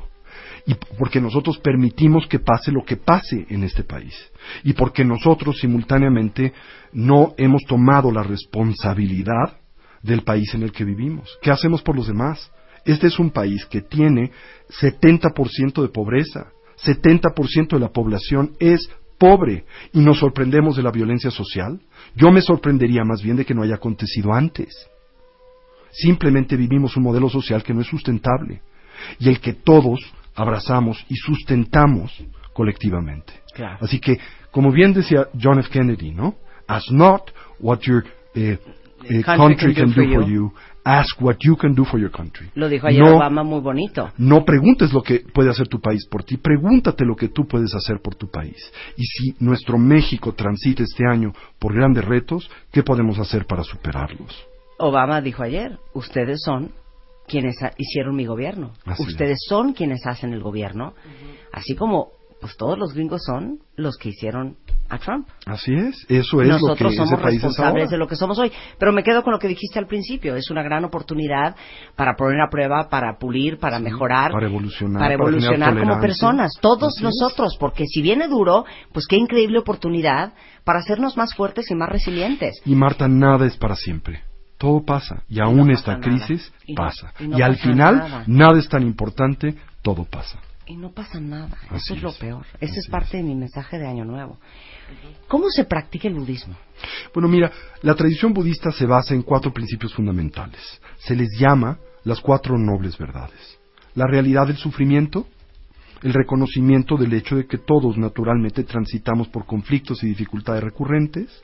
Y porque nosotros permitimos que pase lo que pase en este país. Y porque nosotros simultáneamente no hemos tomado la responsabilidad del país en el que vivimos. ¿Qué hacemos por los demás? Este es un país que tiene 70% de pobreza. 70% de la población es pobre y nos sorprendemos de la violencia social, yo me sorprendería más bien de que no haya acontecido antes. Simplemente vivimos un modelo social que no es sustentable y el que todos abrazamos y sustentamos colectivamente. Así que, como bien decía John F. Kennedy, ¿no? As not what your eh, eh, country, can, do, for you Ask what you can do for your country. Lo dijo ayer Obama muy bonito. No preguntes lo que puede hacer tu país por ti, pregúntate lo que tú puedes hacer por tu país. Y si nuestro México transita este año por grandes retos, ¿qué podemos hacer para superarlos? Obama dijo ayer, ustedes son quienes hicieron mi gobierno. ustedes son quienes hacen el gobierno. Así como pues todos los gringos son los que hicieron a Trump. Así es, eso es lo que somos responsables de lo que somos hoy. Pero me quedo con lo que dijiste al principio, es una gran oportunidad para poner a prueba, para pulir, para mejorar, para evolucionar, para evolucionar como personas, todos nosotros, porque si viene duro, pues qué increíble oportunidad para hacernos más fuertes y más resilientes. Y Marta, nada es para siempre. Todo pasa, y aún esta crisis pasa. Y, al final, nada es tan importante, todo pasa. Y no pasa nada. Eso es, lo peor. Ese es parte de mi mensaje de Año Nuevo. ¿Cómo se practica el budismo? Bueno, mira, la tradición budista se basa en cuatro principios fundamentales. Se les llama las cuatro nobles verdades. La realidad del sufrimiento, el reconocimiento del hecho de que todos naturalmente transitamos por conflictos y dificultades recurrentes,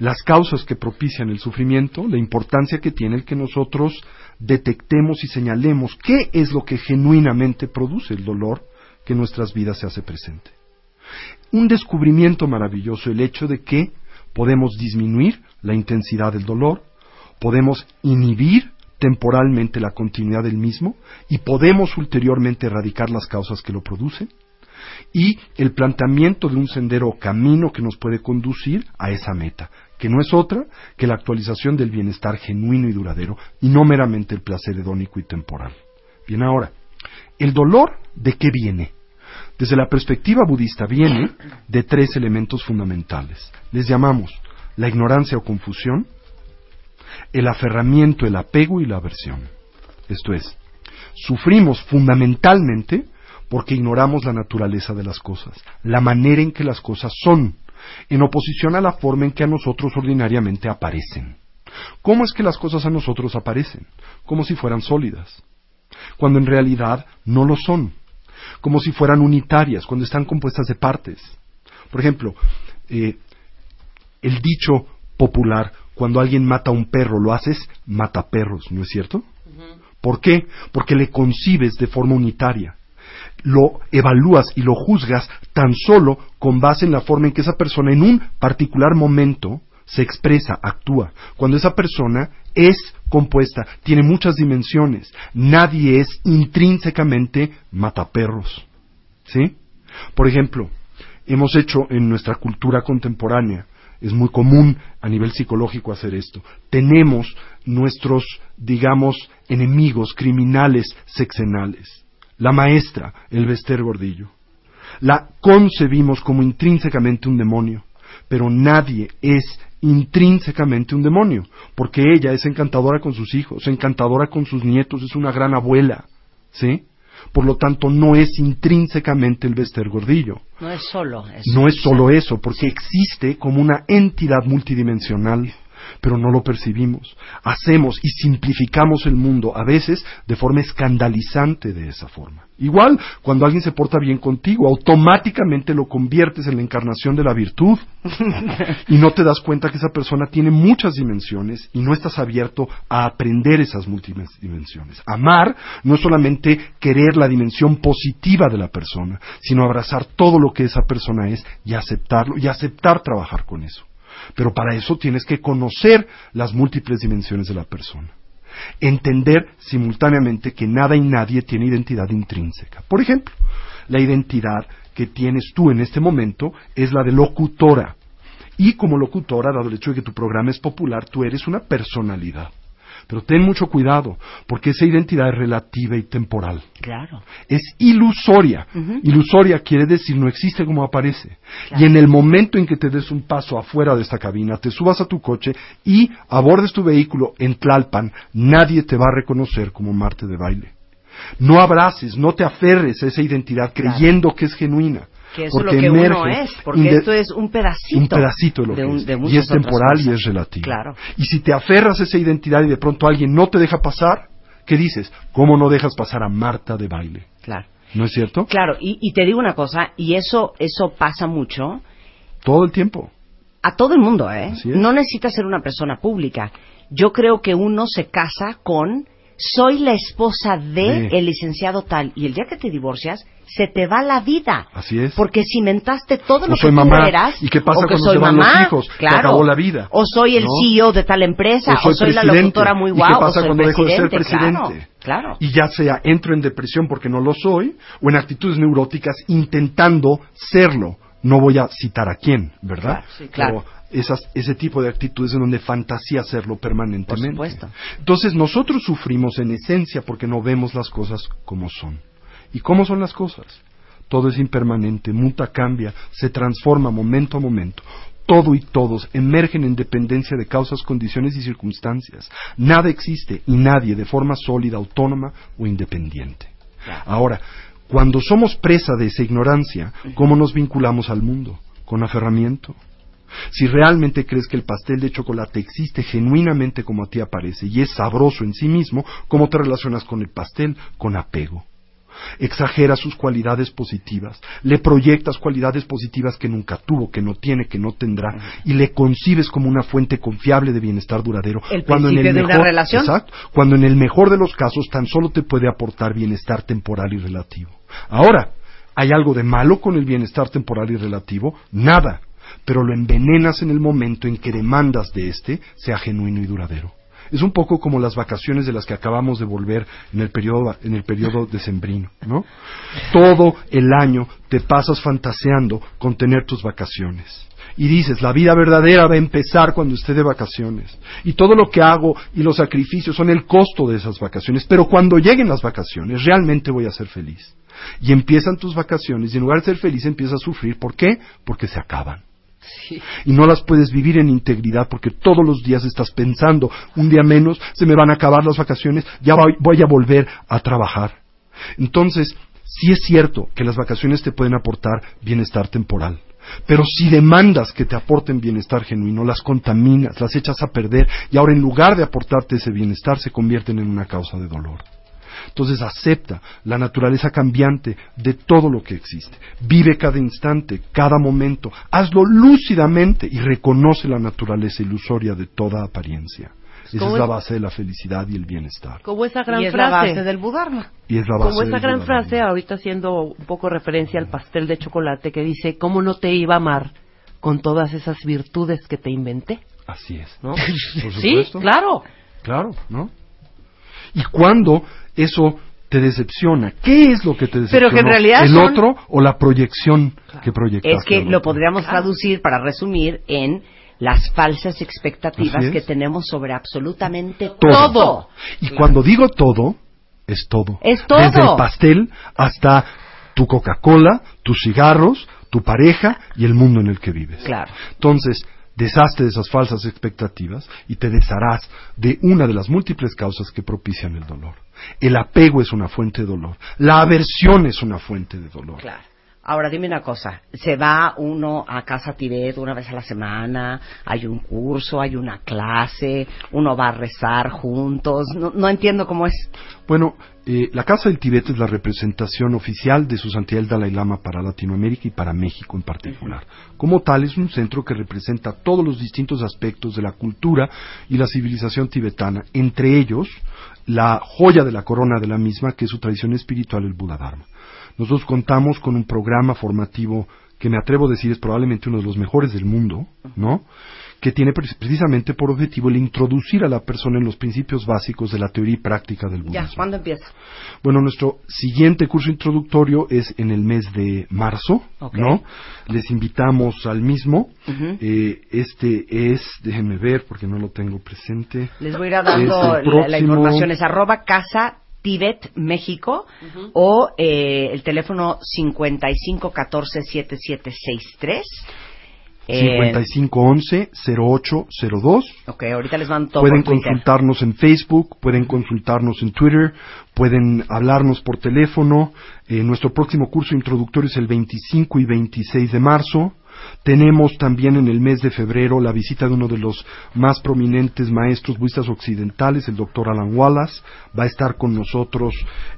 las causas que propician el sufrimiento, la importancia que tiene el que nosotros detectemos y señalemos qué es lo que genuinamente produce el dolor que en nuestras vidas se hace presente. Un descubrimiento maravilloso el hecho de que podemos disminuir la intensidad del dolor, podemos inhibir temporalmente la continuidad del mismo y podemos ulteriormente erradicar las causas que lo producen y el planteamiento de un sendero o camino que nos puede conducir a esa meta, que no es otra que la actualización del bienestar genuino y duradero, y no meramente el placer hedónico y temporal. Bien, ahora, ¿el dolor de qué viene? Desde la perspectiva budista viene de tres elementos fundamentales. Les llamamos la ignorancia o confusión, el aferramiento, el apego y la aversión. Esto es, sufrimos fundamentalmente porque ignoramos la naturaleza de las cosas, la manera en que las cosas son, en oposición a la forma en que a nosotros ordinariamente aparecen. ¿Cómo es que las cosas a nosotros aparecen? Como si fueran sólidas, cuando en realidad no lo son, como si fueran unitarias, cuando están compuestas de partes. Por ejemplo, eh, el dicho popular, cuando alguien mata a un perro, lo haces mata perros, ¿no es cierto? ¿Por qué? Porque le concibes de forma unitaria lo evalúas y lo juzgas tan solo con base en la forma en que esa persona en un particular momento se expresa, actúa. Cuando esa persona es compuesta, tiene muchas dimensiones, nadie es intrínsecamente mataperros. ¿Sí? Por ejemplo, hemos hecho en nuestra cultura contemporánea, es muy común a nivel psicológico hacer esto. Tenemos nuestros, digamos, enemigos criminales sexenales la maestra, el Bester Gordillo. La concebimos como intrínsecamente un demonio, pero nadie es intrínsecamente un demonio, porque ella es encantadora con sus hijos, encantadora con sus nietos, es una gran abuela, ¿sí? Por lo tanto, no es intrínsecamente el Bester Gordillo. No es solo eso. No es solo eso, porque existe como una entidad multidimensional pero no lo percibimos. Hacemos y simplificamos el mundo, a veces de forma escandalizante de esa forma. Igual, cuando alguien se porta bien contigo, automáticamente lo conviertes en la encarnación de la virtud y no te das cuenta que esa persona tiene muchas dimensiones y no estás abierto a aprender esas múltiples dimensiones. Amar no es solamente querer la dimensión positiva de la persona, sino abrazar todo lo que esa persona es y aceptarlo y aceptar trabajar con eso. Pero para eso tienes que conocer las múltiples dimensiones de la persona entender simultáneamente que nada y nadie tiene identidad intrínseca. Por ejemplo, la identidad que tienes tú en este momento es la de locutora. Y como locutora, dado el hecho de que tu programa es popular, tú eres una personalidad. Pero ten mucho cuidado, porque esa identidad es relativa y temporal. Claro. Es ilusoria. Ilusoria quiere decir no existe como aparece. Y en el momento en que te des un paso afuera de esta cabina, te subas a tu coche y abordes tu vehículo en Tlalpan, nadie te va a reconocer como Marte de baile. No abraces, no te aferres a esa identidad creyendo que es genuina. Que eso es lo que uno es, porque esto es un pedacito. Un pedacito de lo que es. y es temporal y es relativo. Claro. Y si te aferras a esa identidad y de pronto alguien no te deja pasar, ¿qué dices? ¿Cómo no dejas pasar a Marta de baile? Claro. ¿No es cierto? Claro, y, y te digo una cosa, y eso, eso pasa mucho. Todo el tiempo. A todo el mundo, ¿eh? No necesitas ser una persona pública. Yo creo que uno se casa con soy la esposa de el licenciado tal y el día que te divorcias se te va la vida. Así es. Porque cimentaste todo lo que tú mamá. eras. ¿Y qué pasa o que cuando soy se van mamá, los hijos? Claro. acabó la vida. O soy el CEO de tal empresa, o soy, la locutora muy guau, ¿Y qué pasa o soy cuando dejo de ser presidente? presidente? Claro, claro. Y ya sea entro en depresión porque no lo soy, o en actitudes neuróticas intentando serlo. No voy a citar a quién, ¿verdad? Claro, sí, claro. Pero esas, ese tipo de actitudes en donde fantasía hacerlo permanentemente. Por supuesto. Entonces nosotros sufrimos en esencia porque no vemos las cosas como son. ¿Y cómo son las cosas? Todo es impermanente, muta, cambia, se transforma momento a momento. Todo y todos emergen en dependencia de causas, condiciones y circunstancias. Nada existe y nadie de forma sólida, autónoma o independiente. Ahora, cuando somos presa de esa ignorancia, ¿cómo nos vinculamos al mundo? Con aferramiento, si realmente crees que el pastel de chocolate existe genuinamente como a ti aparece y es sabroso en sí mismo, ¿cómo te relacionas con el pastel? Con apego. Exageras sus cualidades positivas, le proyectas cualidades positivas que nunca tuvo, que no tiene, que no tendrá, y le concibes como una fuente confiable de bienestar duradero. El cuando en el principio de mejor, una relación. Exacto, cuando en el mejor de los casos tan solo te puede aportar bienestar temporal y relativo. Ahora, ¿hay algo de malo con el bienestar temporal y relativo? Nada pero lo envenenas en el momento en que demandas de éste sea genuino y duradero. Es un poco como las vacaciones de las que acabamos de volver en el periodo, en el decembrino, ¿no? Todo el año te pasas fantaseando con tener tus vacaciones. Y dices, la vida verdadera va a empezar cuando esté de vacaciones. Y todo lo que hago y los sacrificios son el costo de esas vacaciones. Pero cuando lleguen las vacaciones, realmente voy a ser feliz. Y empiezan tus vacaciones y en lugar de ser feliz empiezas a sufrir. ¿Por qué? Porque se acaban. Y no las puedes vivir en integridad porque todos los días estás pensando, un día menos, se me van a acabar las vacaciones, ya voy, voy a volver a trabajar. Entonces, sí es cierto que las vacaciones te pueden aportar bienestar temporal. Pero si demandas que te aporten bienestar genuino, las contaminas, las echas a perder y ahora en lugar de aportarte ese bienestar se convierten en una causa de dolor. Entonces acepta la naturaleza cambiante de todo lo que existe. Vive cada instante, cada momento. Hazlo lúcidamente y reconoce la naturaleza ilusoria de toda apariencia. Esa es la base de la felicidad y el bienestar. Como esa gran y es frase. la base del Budharma. Y es la base Como esa del gran frase, ahorita haciendo un poco referencia al pastel de chocolate que dice, ¿cómo no te iba a amar con todas esas virtudes que te inventé? Así es. ¿No? Por sí, claro. Claro, ¿no? Y cuando eso te decepciona, ¿qué es lo que te decepciona? Pero que en realidad ¿El son- otro o la proyección que proyectaste? Es que lo podríamos traducir para resumir en las falsas expectativas es. que tenemos sobre absolutamente Todo. todo. Y cuando digo todo, es todo. Es todo. Desde el pastel hasta tu Coca-Cola, tus cigarros, tu pareja y el mundo en el que vives. Claro. Entonces, deshazte de esas falsas expectativas y te desharás de una de las múltiples causas que propician el dolor. El apego es una fuente de dolor. La aversión es una fuente de dolor. Claro. Ahora dime una cosa, ¿se va uno a Casa Tibet una vez a la semana? ¿Hay un curso, hay una clase? ¿Uno va a rezar juntos? No, entiendo cómo es. Bueno, eh, la Casa del Tibet es la representación oficial de su santidad el Dalai Lama para Latinoamérica y para México en particular. Como tal, es un centro que representa todos los distintos aspectos de la cultura y la civilización tibetana, entre ellos la joya de la corona de la misma, que es su tradición espiritual, el Buda Dharma. Nosotros contamos con un programa formativo que me atrevo a decir es probablemente uno de los mejores del mundo, ¿no? Que tiene precisamente por objetivo el introducir a la persona en los principios básicos de la teoría y práctica del budismo. Ya, ¿cuándo empieza? Bueno, nuestro siguiente curso introductorio es en el mes de marzo, ¿no? Les invitamos al mismo. Eh, este es, déjenme ver porque no lo tengo presente. Les voy a ir dando la, información, es arroba casa Tibet, México, o eh, el teléfono 5514-7763. 5511-0802. Ok, ahorita les mando todo Pueden consultarnos en Facebook, pueden consultarnos en Twitter, pueden hablarnos por teléfono. Eh, nuestro próximo curso introductorio es el 25 y 26 de marzo. Tenemos también en el mes de febrero la visita de uno de los más prominentes maestros budistas occidentales, el doctor Alan Wallace. Va a estar con nosotros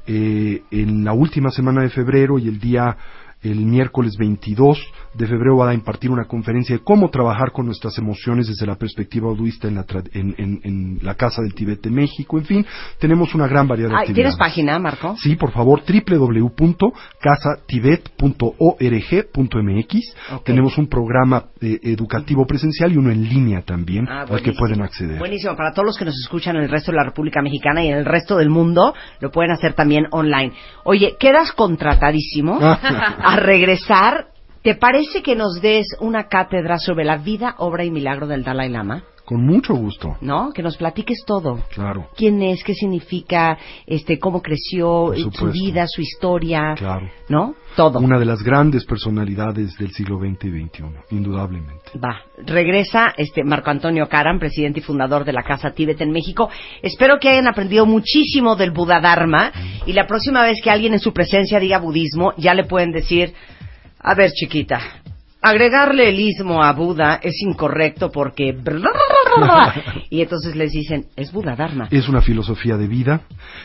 eh, en la última semana de febrero y el día el miércoles 22 de febrero va a impartir una conferencia de cómo trabajar con nuestras emociones desde la perspectiva budista en la, en, la Casa del Tibet de México. En fin, tenemos una gran variedad de actividades. ¿Tienes página, Marco? Sí, por favor, www.casatibet.org.mx. Tenemos un programa eh, educativo presencial y uno en línea también ah, al que pueden acceder. Buenísimo. Para todos los que nos escuchan en el resto de la República Mexicana y en el resto del mundo, lo pueden hacer también online. Oye, quedas contratadísimo a regresar, ¿te parece que nos des una cátedra sobre la vida, obra y milagro del Dalai Lama? Con mucho gusto. ¿No? Que nos platiques todo. Claro. ¿Quién es? ¿Qué significa? Este, ¿Cómo creció? Su vida, su historia. Claro. ¿No? Todo. Una de las grandes personalidades del siglo XX y XXI, indudablemente. Va. Regresa este Marco Antonio Karam, presidente y fundador de la Casa Tíbet en México. Espero que hayan aprendido muchísimo del Buda Dharma y la próxima vez que alguien en su presencia diga budismo, ya le pueden decir, a ver chiquita, agregarle el ismo a Buda es incorrecto porque... y entonces les dicen, es Buda Dharma. Es una filosofía de vida,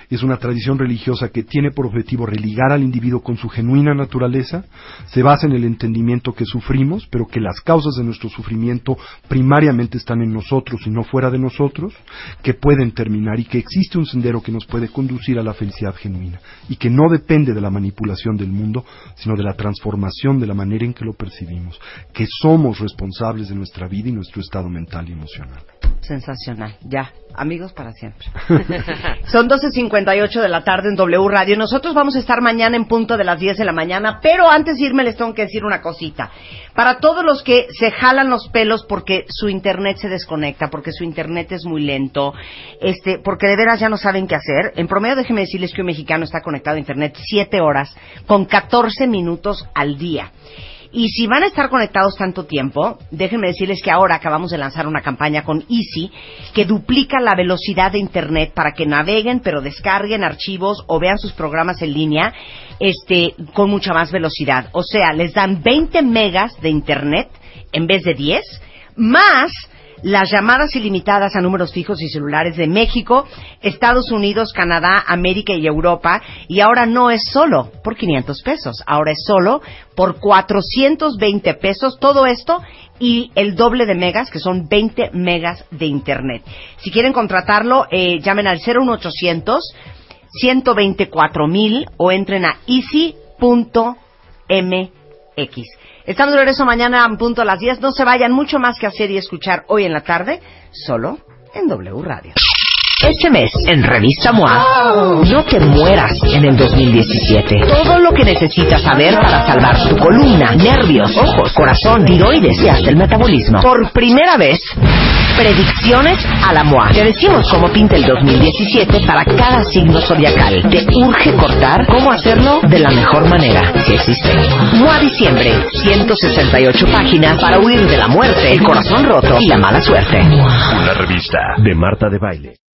es una tradición religiosa que tiene por objetivo religar al individuo con su genuina naturaleza, se basa en el entendimiento que sufrimos, pero que las causas de nuestro sufrimiento primariamente están en nosotros y no fuera de nosotros, que pueden terminar y que existe un sendero que nos puede conducir a la felicidad genuina y que no depende de la manipulación del mundo, sino de la transformación de la manera en que lo percibimos que somos responsables de nuestra vida y nuestro estado mental y emocional. Sensacional, ya, amigos para siempre. Son 12.58 de la tarde en W Radio. Nosotros vamos a estar mañana en punto de las 10 de la mañana, pero antes de irme les tengo que decir una cosita. Para todos los que se jalan los pelos porque su internet se desconecta, porque su internet es muy lento, este, porque de veras ya no saben qué hacer, en promedio déjenme decirles que un mexicano está conectado a internet 7 horas con 14 minutos al día. Y si van a estar conectados tanto tiempo, déjenme decirles que ahora acabamos de lanzar una campaña con Easy que duplica la velocidad de Internet para que naveguen, pero descarguen archivos o vean sus programas en línea este, con mucha más velocidad. O sea, les dan 20 megas de Internet en vez de 10, más las llamadas ilimitadas a números fijos y celulares de México, Estados Unidos, Canadá, América y Europa. Y ahora no es solo por 500 pesos, ahora es solo por 420 pesos. Todo esto y el doble de megas, que son 20 megas de Internet. Si quieren contratarlo, eh, llamen al 01800 124 mil o entren a easy.mx. Estamos de regreso mañana a punto a las 10. No se vayan, mucho más que hacer y escuchar hoy en la tarde, solo en W Radio. Este mes, en Revista MOA, no te mueras en el 2017. Todo lo que necesitas saber para salvar tu columna, nervios, ojos, corazón, tiroides y hasta el metabolismo. Por primera vez, predicciones a la MOA. Te decimos cómo pinta el 2017 para cada signo zodiacal. Te urge cortar cómo hacerlo de la mejor manera, si existe. MOA Diciembre, 168 páginas para huir de la muerte, el corazón roto y la mala suerte. Una revista de Marta de Baile.